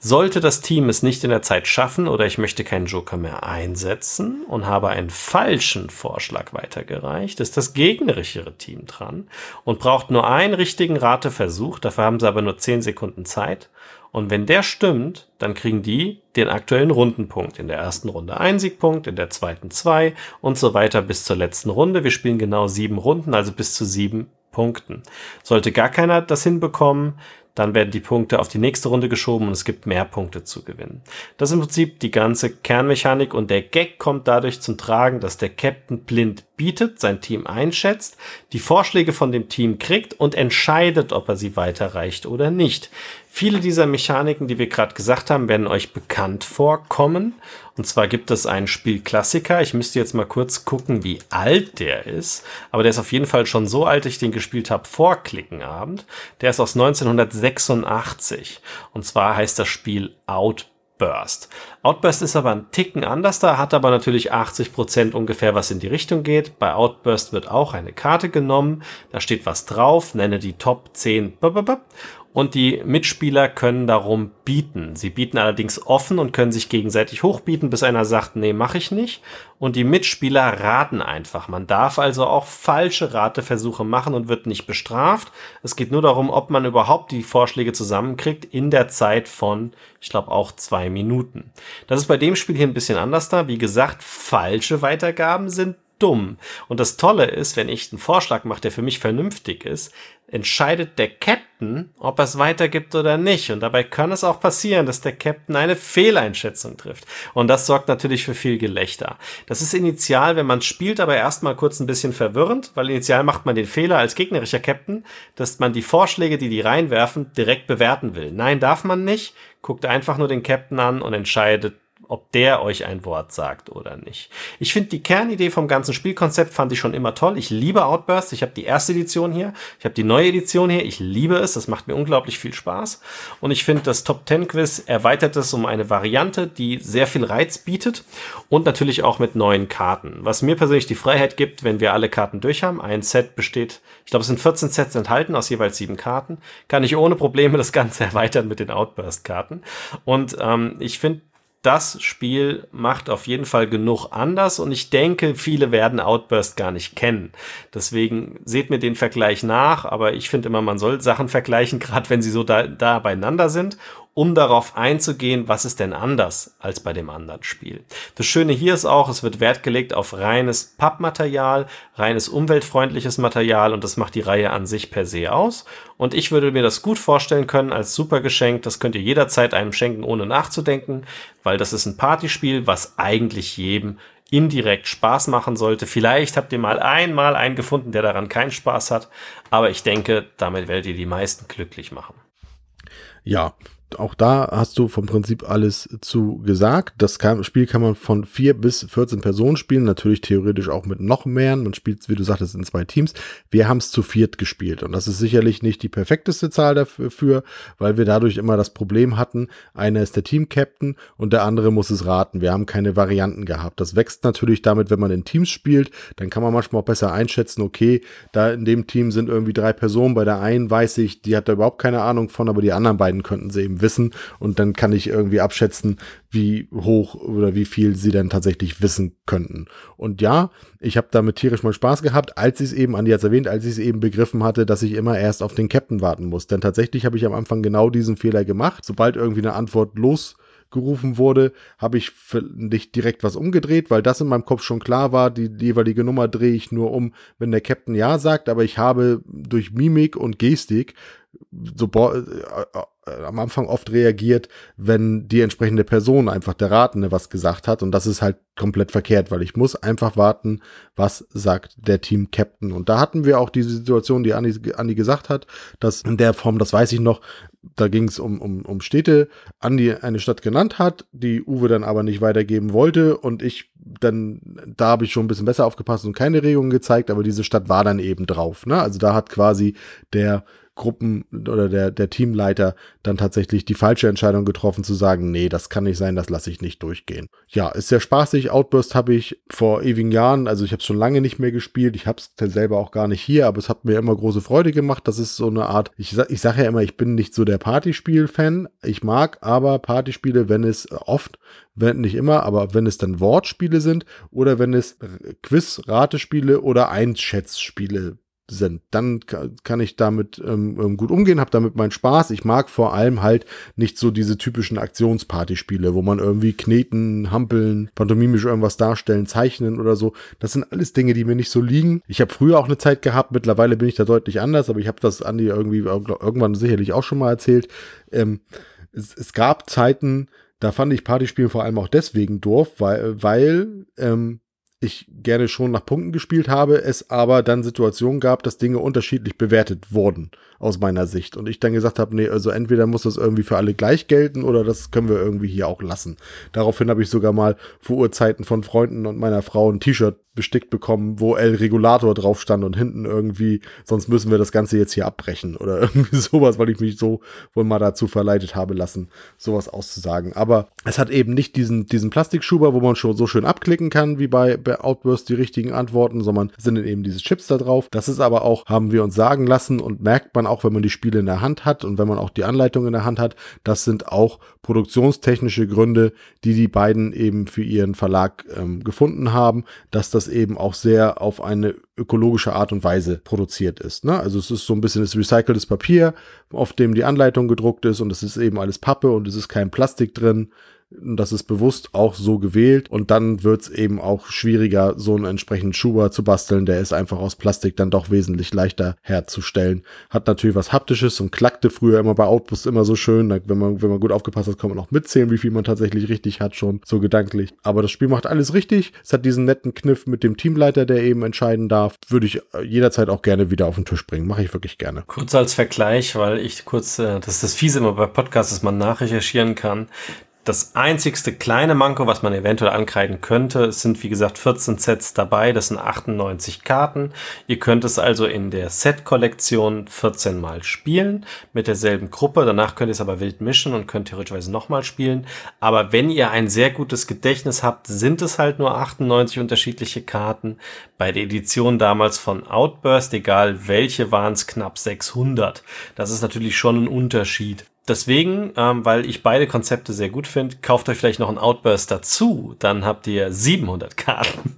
Sollte das Team es nicht in der Zeit schaffen oder ich möchte keinen Joker mehr einsetzen und habe einen falschen Vorschlag weitergereicht, ist das gegnerischere Team dran und braucht nur einen richtigen Rateversuch. Dafür haben sie aber nur zehn Sekunden Zeit. Und wenn der stimmt, dann kriegen die den aktuellen Rundenpunkt. In der ersten Runde ein Siegpunkt, in der zweiten zwei und so weiter bis zur letzten Runde. Wir spielen genau sieben Runden, also bis zu sieben Punkten. Sollte gar keiner das hinbekommen, dann werden die Punkte auf die nächste Runde geschoben und es gibt mehr Punkte zu gewinnen. Das ist im Prinzip die ganze Kernmechanik und der Gag kommt dadurch zum Tragen, dass der Captain blind bietet, sein Team einschätzt, die Vorschläge von dem Team kriegt und entscheidet, ob er sie weiterreicht oder nicht. Viele dieser Mechaniken, die wir gerade gesagt haben, werden euch bekannt vorkommen. Und zwar gibt es einen Spielklassiker. Ich müsste jetzt mal kurz gucken, wie alt der ist. Aber der ist auf jeden Fall schon so alt, ich den gespielt habe vor Klickenabend. Der ist aus 1986. Und zwar heißt das Spiel Outburst. Outburst ist aber ein Ticken anders da, hat aber natürlich 80 Prozent ungefähr, was in die Richtung geht. Bei Outburst wird auch eine Karte genommen, da steht was drauf, nenne die Top 10 und die Mitspieler können darum bieten. Sie bieten allerdings offen und können sich gegenseitig hochbieten, bis einer sagt, nee, mache ich nicht. Und die Mitspieler raten einfach. Man darf also auch falsche Rateversuche machen und wird nicht bestraft. Es geht nur darum, ob man überhaupt die Vorschläge zusammenkriegt in der Zeit von, ich glaube, auch zwei Minuten. Das ist bei dem Spiel hier ein bisschen anders da. Wie gesagt, falsche Weitergaben sind dumm. Und das Tolle ist, wenn ich einen Vorschlag mache, der für mich vernünftig ist, entscheidet der Captain, ob er es weitergibt oder nicht. Und dabei kann es auch passieren, dass der Captain eine Fehleinschätzung trifft. Und das sorgt natürlich für viel Gelächter. Das ist initial, wenn man spielt, aber erstmal kurz ein bisschen verwirrend, weil initial macht man den Fehler als gegnerischer Captain, dass man die Vorschläge, die die reinwerfen, direkt bewerten will. Nein, darf man nicht. Guckt einfach nur den Captain an und entscheidet ob der euch ein Wort sagt oder nicht. Ich finde die Kernidee vom ganzen Spielkonzept fand ich schon immer toll. Ich liebe Outburst. Ich habe die erste Edition hier. Ich habe die neue Edition hier. Ich liebe es. Das macht mir unglaublich viel Spaß. Und ich finde, das Top 10 Quiz erweitert es um eine Variante, die sehr viel Reiz bietet und natürlich auch mit neuen Karten. Was mir persönlich die Freiheit gibt, wenn wir alle Karten durch haben. Ein Set besteht, ich glaube, es sind 14 Sets enthalten aus jeweils sieben Karten. Kann ich ohne Probleme das Ganze erweitern mit den Outburst-Karten. Und ähm, ich finde, das Spiel macht auf jeden Fall genug anders und ich denke, viele werden Outburst gar nicht kennen. Deswegen seht mir den Vergleich nach, aber ich finde immer, man soll Sachen vergleichen, gerade wenn sie so da, da beieinander sind. Um darauf einzugehen, was ist denn anders als bei dem anderen Spiel. Das Schöne hier ist auch, es wird Wert gelegt auf reines Pappmaterial, reines umweltfreundliches Material und das macht die Reihe an sich per se aus. Und ich würde mir das gut vorstellen können als super Geschenk. Das könnt ihr jederzeit einem schenken, ohne nachzudenken, weil das ist ein Partyspiel, was eigentlich jedem indirekt Spaß machen sollte. Vielleicht habt ihr mal einmal einen gefunden, der daran keinen Spaß hat, aber ich denke, damit werdet ihr die meisten glücklich machen. Ja, auch da hast du vom Prinzip alles zu gesagt. Das kann, Spiel kann man von vier bis 14 Personen spielen, natürlich theoretisch auch mit noch mehr. Man spielt, wie du sagtest, in zwei Teams. Wir haben es zu viert gespielt und das ist sicherlich nicht die perfekteste Zahl dafür, weil wir dadurch immer das Problem hatten, einer ist der Team-Captain und der andere muss es raten. Wir haben keine Varianten gehabt. Das wächst natürlich damit, wenn man in Teams spielt, dann kann man manchmal auch besser einschätzen, okay, da in dem Team sind irgendwie drei Personen, bei der einen weiß ich, die hat da überhaupt keine Ahnung von, aber die anderen beiden könnten sie eben wissen und dann kann ich irgendwie abschätzen, wie hoch oder wie viel sie dann tatsächlich wissen könnten. Und ja, ich habe damit tierisch mal Spaß gehabt, als ich es eben, Andi hat erwähnt, als ich es eben begriffen hatte, dass ich immer erst auf den Captain warten muss. Denn tatsächlich habe ich am Anfang genau diesen Fehler gemacht. Sobald irgendwie eine Antwort los gerufen wurde, habe ich nicht direkt was umgedreht, weil das in meinem Kopf schon klar war, die, jeweilige Nummer drehe ich nur um, wenn der Captain Ja sagt, aber ich habe durch Mimik und Gestik so am Anfang oft reagiert, wenn die entsprechende Person einfach der Ratende was gesagt hat und das ist halt komplett verkehrt, weil ich muss einfach warten, was sagt der Team Captain und da hatten wir auch diese Situation, die Andi, Andi gesagt hat, dass in der Form, das weiß ich noch, da ging es um, um, um Städte, Andi eine Stadt genannt hat, die Uwe dann aber nicht weitergeben wollte und ich dann, da habe ich schon ein bisschen besser aufgepasst und keine Regungen gezeigt, aber diese Stadt war dann eben drauf. Ne? Also da hat quasi der Gruppen oder der, der Teamleiter dann tatsächlich die falsche Entscheidung getroffen zu sagen, nee, das kann nicht sein, das lasse ich nicht durchgehen. Ja, ist sehr spaßig. Outburst habe ich vor ewigen Jahren, also ich habe es schon lange nicht mehr gespielt. Ich habe es selber auch gar nicht hier, aber es hat mir immer große Freude gemacht. Das ist so eine Art, ich, ich sage ja immer, ich bin nicht so der Partyspiel-Fan. Ich mag aber Partyspiele, wenn es oft, wenn nicht immer, aber wenn es dann Wortspiele sind oder wenn es Quiz-Ratespiele oder Einschätzspiele sind. Dann kann ich damit ähm, ähm, gut umgehen, habe damit meinen Spaß. Ich mag vor allem halt nicht so diese typischen Aktionspartyspiele, wo man irgendwie kneten, hampeln, pantomimisch irgendwas darstellen, zeichnen oder so. Das sind alles Dinge, die mir nicht so liegen. Ich habe früher auch eine Zeit gehabt, mittlerweile bin ich da deutlich anders, aber ich habe das Andi irgendwie irgendwann sicherlich auch schon mal erzählt. Ähm, es, es gab Zeiten, da fand ich Partyspiele vor allem auch deswegen doof, weil, weil ähm, ich gerne schon nach Punkten gespielt habe, es aber dann Situationen gab, dass Dinge unterschiedlich bewertet wurden aus meiner Sicht. Und ich dann gesagt habe, nee, also entweder muss das irgendwie für alle gleich gelten oder das können wir irgendwie hier auch lassen. Daraufhin habe ich sogar mal vor Urzeiten von Freunden und meiner Frau ein T-Shirt bestickt bekommen, wo El Regulator drauf stand und hinten irgendwie, sonst müssen wir das Ganze jetzt hier abbrechen oder irgendwie sowas, weil ich mich so wohl mal dazu verleitet habe lassen, sowas auszusagen. Aber es hat eben nicht diesen, diesen Plastikschuber, wo man schon so schön abklicken kann, wie bei, bei Outburst die richtigen Antworten, sondern sind eben diese Chips da drauf. Das ist aber auch, haben wir uns sagen lassen und merkt man auch, wenn man die Spiele in der Hand hat und wenn man auch die Anleitung in der Hand hat, das sind auch produktionstechnische Gründe, die die beiden eben für ihren Verlag ähm, gefunden haben, dass das eben auch sehr auf eine ökologische Art und Weise produziert ist. Ne? Also es ist so ein bisschen das recyceltes Papier, auf dem die Anleitung gedruckt ist und es ist eben alles Pappe und es ist kein Plastik drin. Das ist bewusst auch so gewählt und dann wird es eben auch schwieriger, so einen entsprechenden Schuber zu basteln. Der ist einfach aus Plastik dann doch wesentlich leichter herzustellen. Hat natürlich was Haptisches und klackte früher immer bei Outpost immer so schön. Wenn man, wenn man gut aufgepasst hat, kann man auch mitzählen, wie viel man tatsächlich richtig hat, schon so gedanklich. Aber das Spiel macht alles richtig. Es hat diesen netten Kniff mit dem Teamleiter, der eben entscheiden darf. Würde ich äh, jederzeit auch gerne wieder auf den Tisch bringen. Mache ich wirklich gerne. Kurz als Vergleich, weil ich kurz, äh, das ist das Fiese immer bei Podcasts, dass man nachrecherchieren kann. Das einzigste kleine Manko, was man eventuell ankreiden könnte, sind wie gesagt 14 Sets dabei, das sind 98 Karten. Ihr könnt es also in der Set-Kollektion 14 Mal spielen mit derselben Gruppe. Danach könnt ihr es aber wild mischen und könnt theoretisch nochmal spielen. Aber wenn ihr ein sehr gutes Gedächtnis habt, sind es halt nur 98 unterschiedliche Karten. Bei der Edition damals von Outburst, egal welche, waren es knapp 600. Das ist natürlich schon ein Unterschied. Deswegen, ähm, weil ich beide Konzepte sehr gut finde, kauft euch vielleicht noch einen Outburst dazu. Dann habt ihr 700 Karten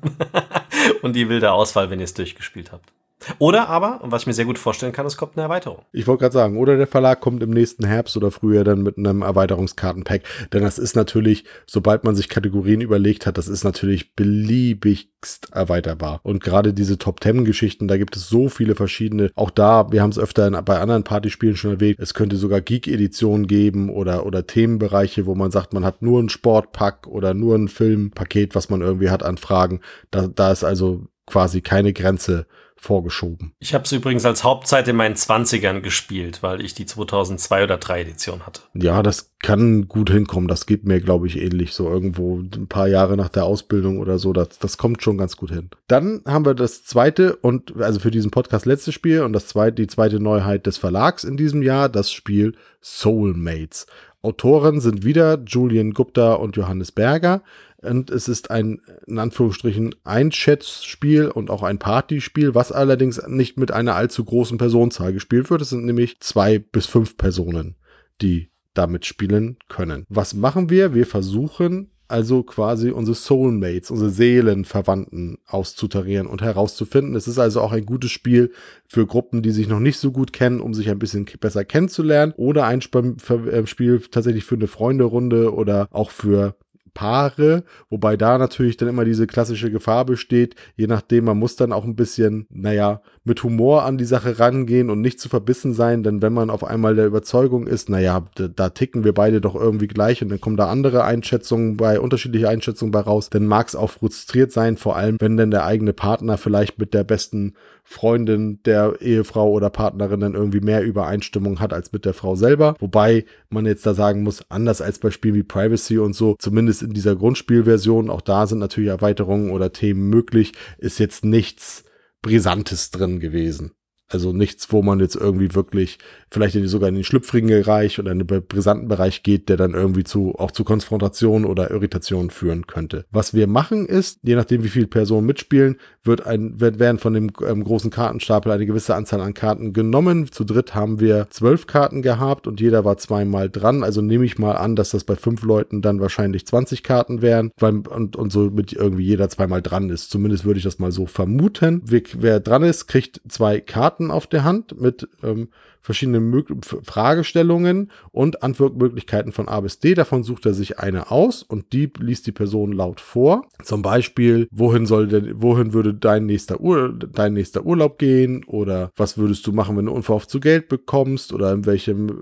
und die wilde Auswahl, wenn ihr es durchgespielt habt. Oder aber, was ich mir sehr gut vorstellen kann, es kommt eine Erweiterung. Ich wollte gerade sagen, oder der Verlag kommt im nächsten Herbst oder früher dann mit einem Erweiterungskartenpack. Denn das ist natürlich, sobald man sich Kategorien überlegt hat, das ist natürlich beliebigst erweiterbar. Und gerade diese Top Ten Geschichten, da gibt es so viele verschiedene. Auch da, wir haben es öfter in, bei anderen Partyspielen schon erwähnt, es könnte sogar Geek-Editionen geben oder, oder Themenbereiche, wo man sagt, man hat nur ein Sportpack oder nur ein Filmpaket, was man irgendwie hat an Fragen. Da, da ist also quasi keine Grenze vorgeschoben. Ich habe es übrigens als Hauptzeit in meinen 20ern gespielt, weil ich die 2002 oder 3 Edition hatte. Ja, das kann gut hinkommen. Das geht mir, glaube ich, ähnlich. So irgendwo ein paar Jahre nach der Ausbildung oder so. Das, das kommt schon ganz gut hin. Dann haben wir das zweite und also für diesen Podcast letzte Spiel und das zweite, die zweite Neuheit des Verlags in diesem Jahr, das Spiel Soulmates. Autoren sind wieder Julian Gupta und Johannes Berger. Und es ist ein, in Anführungsstrichen, Einschätzspiel und auch ein Partyspiel, was allerdings nicht mit einer allzu großen Personenzahl gespielt wird. Es sind nämlich zwei bis fünf Personen, die damit spielen können. Was machen wir? Wir versuchen also quasi unsere Soulmates, unsere Seelenverwandten auszutarieren und herauszufinden. Es ist also auch ein gutes Spiel für Gruppen, die sich noch nicht so gut kennen, um sich ein bisschen besser kennenzulernen oder ein äh, Spiel tatsächlich für eine Freunderunde oder auch für Paare, wobei da natürlich dann immer diese klassische Gefahr besteht, je nachdem, man muss dann auch ein bisschen, naja, mit Humor an die Sache rangehen und nicht zu verbissen sein, denn wenn man auf einmal der Überzeugung ist, naja, da, da ticken wir beide doch irgendwie gleich und dann kommen da andere Einschätzungen bei, unterschiedliche Einschätzungen bei raus, dann mag es auch frustriert sein, vor allem wenn dann der eigene Partner vielleicht mit der besten Freundin der Ehefrau oder Partnerin dann irgendwie mehr Übereinstimmung hat als mit der Frau selber. Wobei man jetzt da sagen muss, anders als bei Spielen wie Privacy und so, zumindest in dieser Grundspielversion, auch da sind natürlich Erweiterungen oder Themen möglich, ist jetzt nichts Brisantes drin gewesen. Also nichts, wo man jetzt irgendwie wirklich vielleicht sogar in den schlüpfrigen Bereich oder in den brisanten Bereich geht, der dann irgendwie zu, auch zu Konfrontation oder Irritation führen könnte. Was wir machen ist, je nachdem wie viele Personen mitspielen, wird ein, wird, werden von dem ähm, großen Kartenstapel eine gewisse Anzahl an Karten genommen. Zu dritt haben wir zwölf Karten gehabt und jeder war zweimal dran. Also nehme ich mal an, dass das bei fünf Leuten dann wahrscheinlich 20 Karten wären, weil, und, und so mit irgendwie jeder zweimal dran ist. Zumindest würde ich das mal so vermuten. Wer, wer dran ist, kriegt zwei Karten auf der Hand mit ähm, verschiedenen Mö Fragestellungen und Antwortmöglichkeiten von A bis D. Davon sucht er sich eine aus und die liest die Person laut vor. Zum Beispiel, wohin soll denn, wohin würde dein nächster, Ur dein nächster Urlaub gehen? Oder was würdest du machen, wenn du unverhofft zu Geld bekommst? Oder in welchem äh,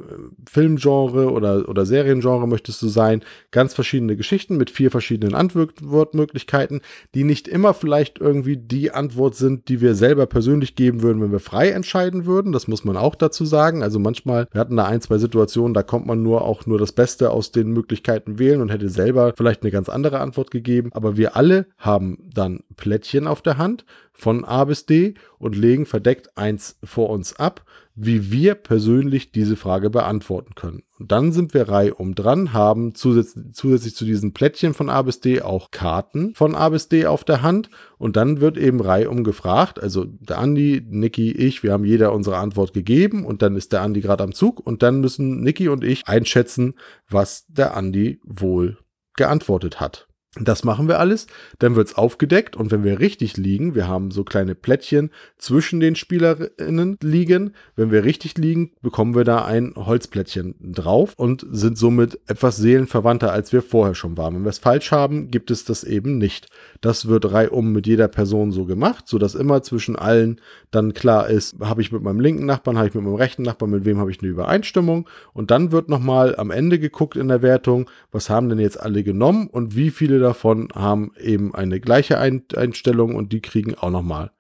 Filmgenre oder, oder Seriengenre möchtest du sein? Ganz verschiedene Geschichten mit vier verschiedenen Antwortmöglichkeiten, die nicht immer vielleicht irgendwie die Antwort sind, die wir selber persönlich geben würden, wenn wir frei entscheiden würden. Das muss man auch dazu sagen. Also manchmal, wir hatten da ein, zwei Situationen, da kommt man nur auch nur das Beste aus den Möglichkeiten wählen und hätte selber vielleicht eine ganz andere Antwort gegeben. Aber wir alle haben dann Plättchen auf der Hand von A bis D und legen verdeckt eins vor uns ab, wie wir persönlich diese Frage beantworten können. Und dann sind wir reihum dran, haben zusätzlich, zusätzlich zu diesen Plättchen von A bis D auch Karten von A bis D auf der Hand. Und dann wird eben reihum gefragt, also der Andi, Niki, ich, wir haben jeder unsere Antwort gegeben und dann ist der Andi gerade am Zug und dann müssen Niki und ich einschätzen, was der Andi wohl geantwortet hat. Das machen wir alles, dann wird's aufgedeckt und wenn wir richtig liegen, wir haben so kleine Plättchen zwischen den Spielerinnen liegen, wenn wir richtig liegen, bekommen wir da ein Holzplättchen drauf und sind somit etwas seelenverwandter, als wir vorher schon waren. Wenn wir es falsch haben, gibt es das eben nicht. Das wird reihum mit jeder Person so gemacht, so dass immer zwischen allen dann klar ist, habe ich mit meinem linken Nachbarn, habe ich mit meinem rechten Nachbarn, mit wem habe ich eine Übereinstimmung und dann wird nochmal am Ende geguckt in der Wertung, was haben denn jetzt alle genommen und wie viele davon haben eben eine gleiche Einstellung und die kriegen auch nochmal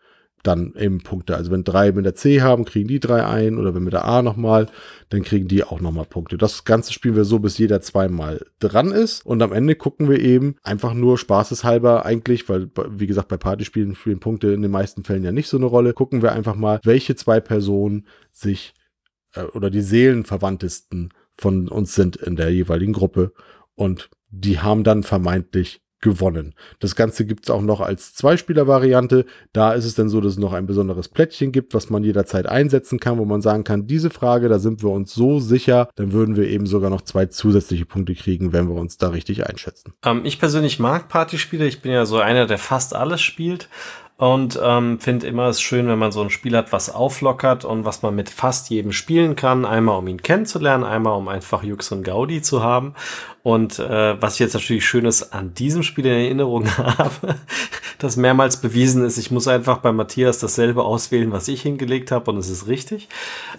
dann eben Punkte. Also wenn drei mit der C haben, kriegen die drei ein oder wenn mit der A nochmal, dann kriegen die auch nochmal Punkte. Das Ganze spielen wir so, bis jeder zweimal dran ist und am Ende gucken wir eben einfach nur spaßeshalber eigentlich, weil wie gesagt bei Partyspielen spielen Punkte in den meisten Fällen ja nicht so eine Rolle, gucken wir einfach mal, welche zwei Personen sich äh, oder die Seelenverwandtesten von uns sind in der jeweiligen Gruppe und die haben dann vermeintlich gewonnen. Das Ganze gibt es auch noch als Zweispieler-Variante. Da ist es dann so, dass es noch ein besonderes Plättchen gibt, was man jederzeit einsetzen kann, wo man sagen kann, diese Frage, da sind wir uns so sicher, dann würden wir eben sogar noch zwei zusätzliche Punkte kriegen, wenn wir uns da richtig einschätzen. Ähm, ich persönlich mag Partyspiele. Ich bin ja so einer, der fast alles spielt. und ähm, finde immer es schön, wenn man so ein Spiel hat, was auflockert und was man mit fast jedem spielen kann. Einmal, um ihn kennenzulernen, einmal, um einfach Jux und Gaudi zu haben. Und äh, was ich jetzt natürlich Schönes an diesem Spiel in Erinnerung habe, das mehrmals bewiesen ist, ich muss einfach bei Matthias dasselbe auswählen, was ich hingelegt habe und es ist richtig.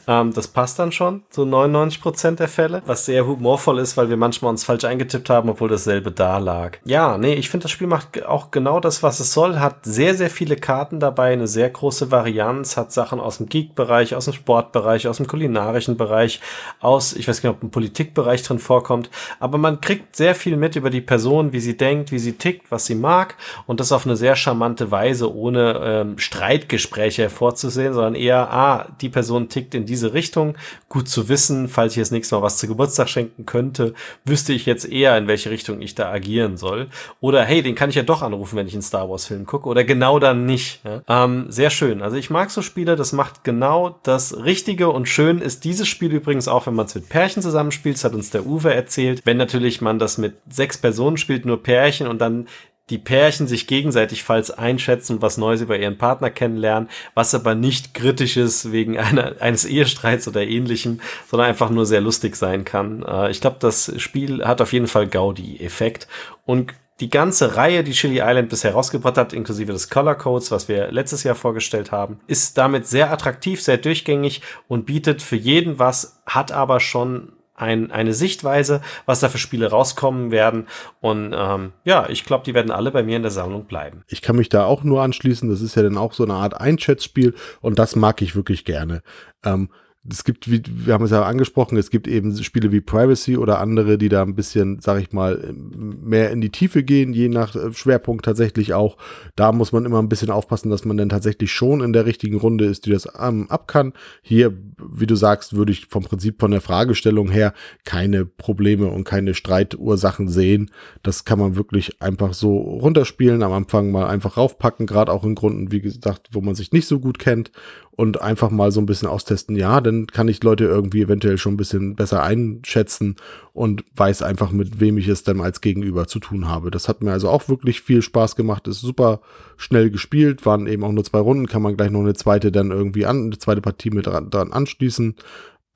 Ähm, das passt dann schon, so 99 Prozent der Fälle, was sehr humorvoll ist, weil wir manchmal uns falsch eingetippt haben, obwohl dasselbe da lag. Ja, nee, ich finde, das Spiel macht auch genau das, was es soll, hat sehr, sehr viele Karten dabei, eine sehr große Varianz, hat Sachen aus dem Geek-Bereich, aus dem Sportbereich, aus dem kulinarischen Bereich, aus, ich weiß nicht, ob ein Politikbereich drin vorkommt, aber man kriegt sehr viel mit über die Person, wie sie denkt, wie sie tickt, was sie mag und das auf eine sehr charmante Weise, ohne ähm, Streitgespräche hervorzusehen, sondern eher, ah, die Person tickt in diese Richtung, gut zu wissen, falls ich das nächste Mal was zu Geburtstag schenken könnte, wüsste ich jetzt eher, in welche Richtung ich da agieren soll. Oder hey, den kann ich ja doch anrufen, wenn ich einen Star Wars Film gucke oder genau dann nicht. Ja? Ähm, sehr schön. Also ich mag so Spiele, das macht genau das Richtige und schön ist dieses Spiel übrigens auch, wenn man es mit Pärchen zusammenspielt, das hat uns der Uwe erzählt, wenn natürlich natürlich man das mit sechs Personen spielt, nur Pärchen und dann die Pärchen sich gegenseitig falls einschätzen, was Neues über ihren Partner kennenlernen, was aber nicht kritisch ist wegen einer, eines Ehestreits oder ähnlichem, sondern einfach nur sehr lustig sein kann. Äh, ich glaube, das Spiel hat auf jeden Fall Gaudi-Effekt und die ganze Reihe, die Chili Island bisher rausgebracht hat, inklusive des Color Codes, was wir letztes Jahr vorgestellt haben, ist damit sehr attraktiv, sehr durchgängig und bietet für jeden was, hat aber schon ein, eine Sichtweise, was da für Spiele rauskommen werden. Und ähm, ja, ich glaube, die werden alle bei mir in der Sammlung bleiben. Ich kann mich da auch nur anschließen. Das ist ja dann auch so eine Art Einschätzspiel und das mag ich wirklich gerne. Ähm, es gibt, wie, wir haben es ja angesprochen, es gibt eben Spiele wie Privacy oder andere, die da ein bisschen, sag ich mal, mehr in die Tiefe gehen, je nach äh, Schwerpunkt tatsächlich auch. Da muss man immer ein bisschen aufpassen, dass man dann tatsächlich schon in der richtigen Runde ist, die das ähm, ab kann. Hier, wie du sagst, würde ich vom Prinzip von der Fragestellung her keine Probleme und keine Streitursachen sehen. Das kann man wirklich einfach so runterspielen, am Anfang mal einfach raufpacken, gerade auch in Grunden, wie gesagt, wo man sich nicht so gut kennt und einfach mal so ein bisschen austesten. Ja, dann kann ich Leute irgendwie eventuell schon ein bisschen besser einschätzen und weiß einfach, mit wem ich es dann als Gegenüber zu tun habe. Das hat mir also auch wirklich viel Spaß gemacht, ist super schnell gespielt, waren eben auch nur zwei Runden, kann man gleich noch eine zweite dann irgendwie an, eine zweite Partie mit dran, dran anschließen.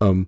Ähm,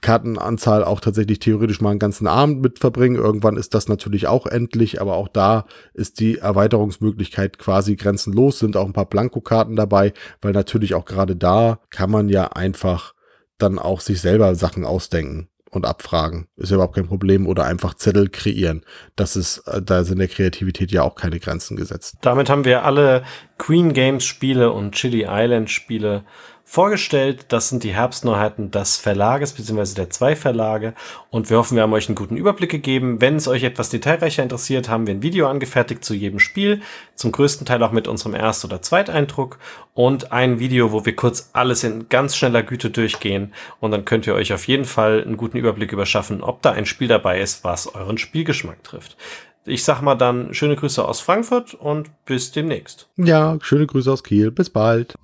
Kartenanzahl auch tatsächlich theoretisch mal einen ganzen Abend mit verbringen. Irgendwann ist das natürlich auch endlich, aber auch da ist die Erweiterungsmöglichkeit quasi grenzenlos, sind auch ein paar Blankokarten dabei, weil natürlich auch gerade da kann man ja einfach dann auch sich selber Sachen ausdenken und abfragen. Ist ja überhaupt kein Problem oder einfach Zettel kreieren. Das ist, äh, da sind der Kreativität ja auch keine Grenzen gesetzt. Damit haben wir alle Queen Games Spiele und Chili Island Spiele vorgestellt. Das sind die Herbstneuheiten des Verlages bzw. der zwei Verlage und wir hoffen, wir haben euch einen guten Überblick gegeben. Wenn es euch etwas detailreicher interessiert, haben wir ein Video angefertigt zu jedem Spiel, zum größten Teil auch mit unserem Erst- oder Zweiteindruck und ein Video, wo wir kurz alles in ganz schneller Güte durchgehen und dann könnt ihr euch auf jeden Fall einen guten Überblick überschaffen, ob da ein Spiel dabei ist, was euren Spielgeschmack trifft. Ich sag mal dann schöne Grüße aus Frankfurt und bis demnächst. Ja, schöne Grüße aus Kiel. Bis bald.